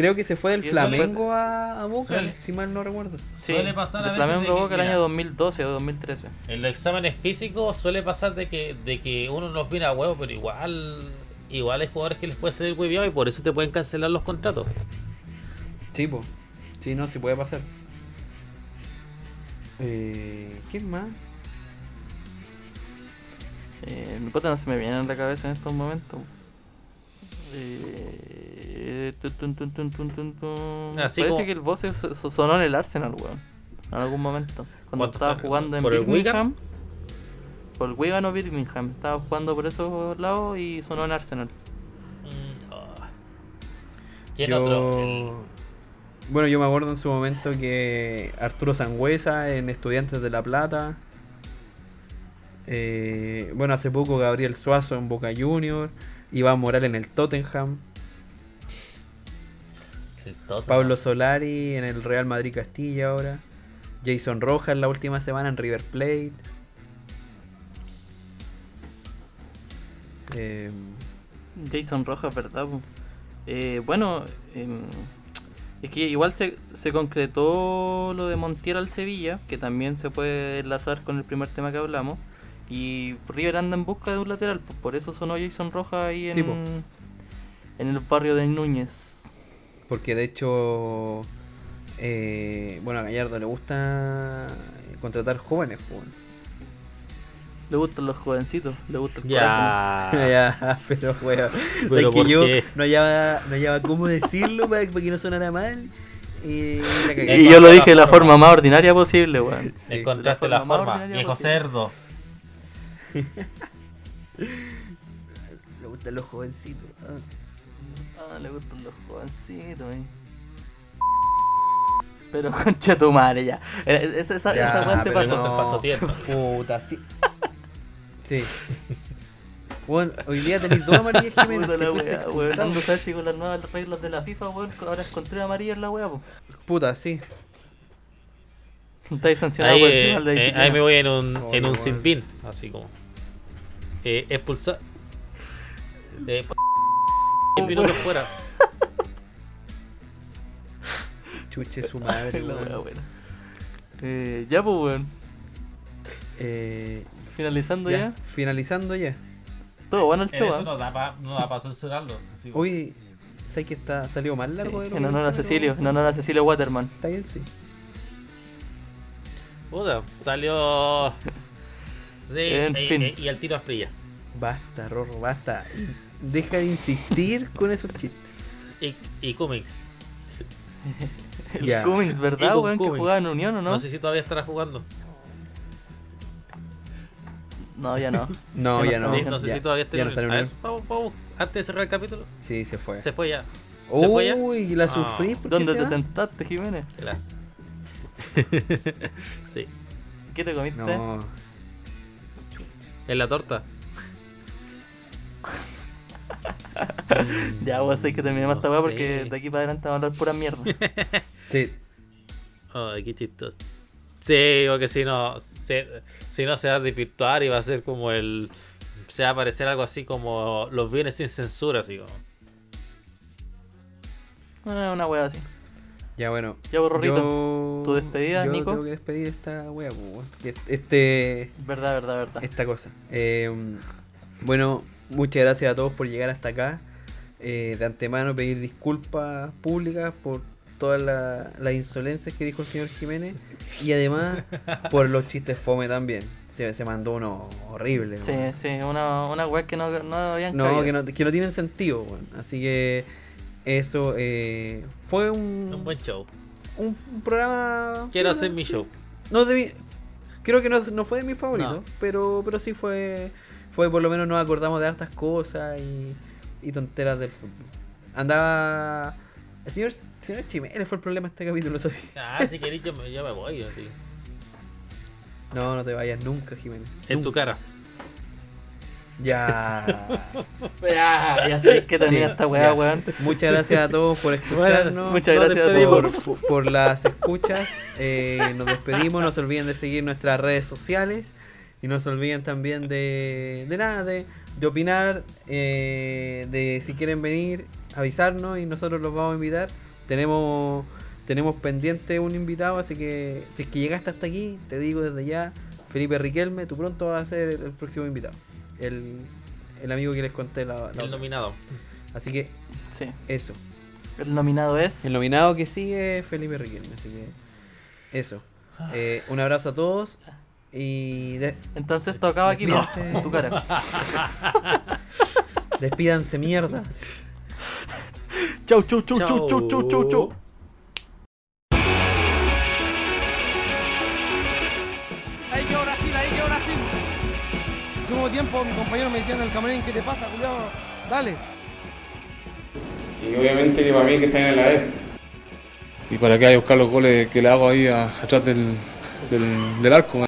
Creo que se fue del Sí, Flamengo fue- a, a Boca, Suele- si mal no recuerdo. Sí, Suele pasar a de Flamengo que, Boca el año 2012 o 2013. en los exámenes físicos suele pasar de que, de que uno los mira a huevo, pero igual igual hay jugadores que les puede salir hueviado y por eso te pueden cancelar los contratos. Sí, pues. Sí, no, sí puede pasar. Eh, ¿Quién más? Eh, puta, no se me viene en la cabeza en estos momentos. Eh, tun, tun, tun, tun, tun, tun, tun. Así Parece como- que el voz se- se- sonó en el Arsenal, weón. En algún momento. Cuando ¿Cuánto estaba está- jugando en Birmingham. por el Wigan o Birmingham. Estaba jugando por esos lados y sonó en Arsenal. Mm, oh. ¿Quién Yo- otro? El- Bueno, yo me acuerdo en su momento que Arturo Sangüesa en Estudiantes de La Plata. Eh, bueno, hace poco Gabriel Suazo en Boca Junior. Iván Morales en el Tottenham. El Tottenham. Pablo Solari en el Real Madrid Castilla ahora. Jason Rojas la última semana en River Plate. Eh, Jason Rojas, ¿verdad? Eh, bueno, em, es que igual se, se concretó lo de Montiel al Sevilla, que también se puede enlazar con el primer tema que hablamos. Y River anda en busca de un lateral, pues, por eso sonó Jason Rojas ahí en, Sí, en el barrio de Núñez. Porque de hecho, eh, bueno, a Gallardo le gusta contratar jóvenes. pues. Le gustan los jovencitos, le gusta el. Ya. (laughs) (laughs) ya, pero weón. Pero sabes ¿por que yo qué? no hallaba, no hallaba cómo decirlo para, para que no sonara mal. Y, la yo lo dije de la forma más ordinaria posible, weón. Sí. Encontraste de la la forma ordinaria viejo posible. cerdo. (laughs) Le gustan los jovencitos. ah. Ah, le gustan los jovencitos, eh. Pero (laughs) concha tu madre ya. Eh, Esa, esa, Ya, esa weá se pasó. no. (laughs) Puta, sí. Sí. Bueno, hoy día tenéis dos amarillas Jiménez. Puta la weá, weón. a saber si con las nuevas reglas de la FIFA, weón, ahora encontré amarilla en la weá, po. Puta, sí. Estáis sancionado Ahí, por el eh, de eh, ahí me voy en un, Oye, en un sin pin, así como. Eh, expulsar. Eh, 10 minutos (laughs) fuera. Chuche su madre, (laughs) La weón. weón. Eh, ya, pues, weón. Eh, Finalizando ya, ya. finalizando ya. Todo bueno el show, eso ¿ah? no da para no censurarlo. así Hoy, ¿sabes que está salió más largo de lo en que honor a pensaba, Cecilio, en honor a Cecilio Waterman. Está bien, sí. Puta, salió. (laughs) Sí, En y, fin. y- y al tiro a. Basta, Rorro, basta. Deja de insistir con esos chistes. Y, y Cummings. El. Cummings, ¿verdad, weón? Que jugaba en Unión, ¿o No no? sé si todavía estará jugando. No, ya no. (laughs) No, Ya ya no no. Sí, no sé ya, si todavía está ya no está en A ver, Unión. vamos, vamos. Antes de cerrar el capítulo. Sí, se fue. Se fue ya. ¿Se fue ya? Uy, la Ah. sufrí. ¿por qué ¿Dónde se te va? sentaste, Jiménez? La- (laughs) sí, ¿Qué te comiste? No, en la torta. (laughs) Ya, vos hay que terminar No esta weá porque de aquí para adelante vamos a hablar pura mierda. (laughs) sí. Ay, qué chistoso. Sí, porque si no, se, si no se va a desvirtuar y va a ser como el. Se va a parecer algo así como los bienes sin censura, así como. Ah, Una weá así. Ya bueno. Ya, vos, Rorrito, yo- tu despedida, yo Nico. Tengo que despedir esta wea, pues, weón. Este, Verdad, verdad, verdad. esta cosa. Eh, bueno, muchas gracias a todos por llegar hasta acá. Eh, de antemano pedir disculpas públicas por todas la- las insolencias que dijo el señor Jiménez y además (laughs) por los chistes fome también. Se, se mandó uno horrible. Sí, weón. sí, una, una weá que no, no habían No, que no, que no tienen sentido, weón. Así que eso eh, fue un, Un buen show. un, un programa. Quiero hacer mi show. No de mi- creo que no, no fue de mis favoritos, No. pero, pero sí fue, fue por lo menos nos acordamos de hartas cosas y, y tonteras del fútbol. Andaba... El señor, señor Chiménez fue el problema de este capítulo, ¿sabes? Ah, si queréis, yo me, yo me voy. Así. No, no te vayas nunca, Jiménez. En tu cara. Ya. (laughs) Ya, ya sabéis que tenía Sí, esta weá, weón. Muchas gracias a todos por (laughs) escucharnos. Muchas gracias todos. por, por las escuchas. Eh, nos despedimos. No se olviden de seguir nuestras redes sociales. Y no se olviden también de, de nada, de, de opinar. eh, de si quieren venir, avisarnos y nosotros los vamos a invitar. Tenemos, tenemos pendiente un invitado, así que si es que llegaste hasta aquí, te digo desde ya, Felipe Riquelme, tú pronto vas a ser el, el próximo invitado. El, el amigo que les conté la, la El otra. nominado. Así que Sí. eso. El nominado es. El nominado que sigue es Felipe Riquelme, así que eso. Eh, un abrazo a todos y de- Entonces esto acaba aquí, Despídense. en tu cara. (laughs) despídanse mierda. Chau, chau, chau, chau, chau, chau, chau, chau. Hay que Brasil, hay que Brasil. segundo tiempo mi compañero me decía en el camarín, ¿qué te pasa, Julián? Dale. Y obviamente que para mí que se en la vez. Y para que vaya a buscar los goles que le hago ahí a- atrás del, del, del arco.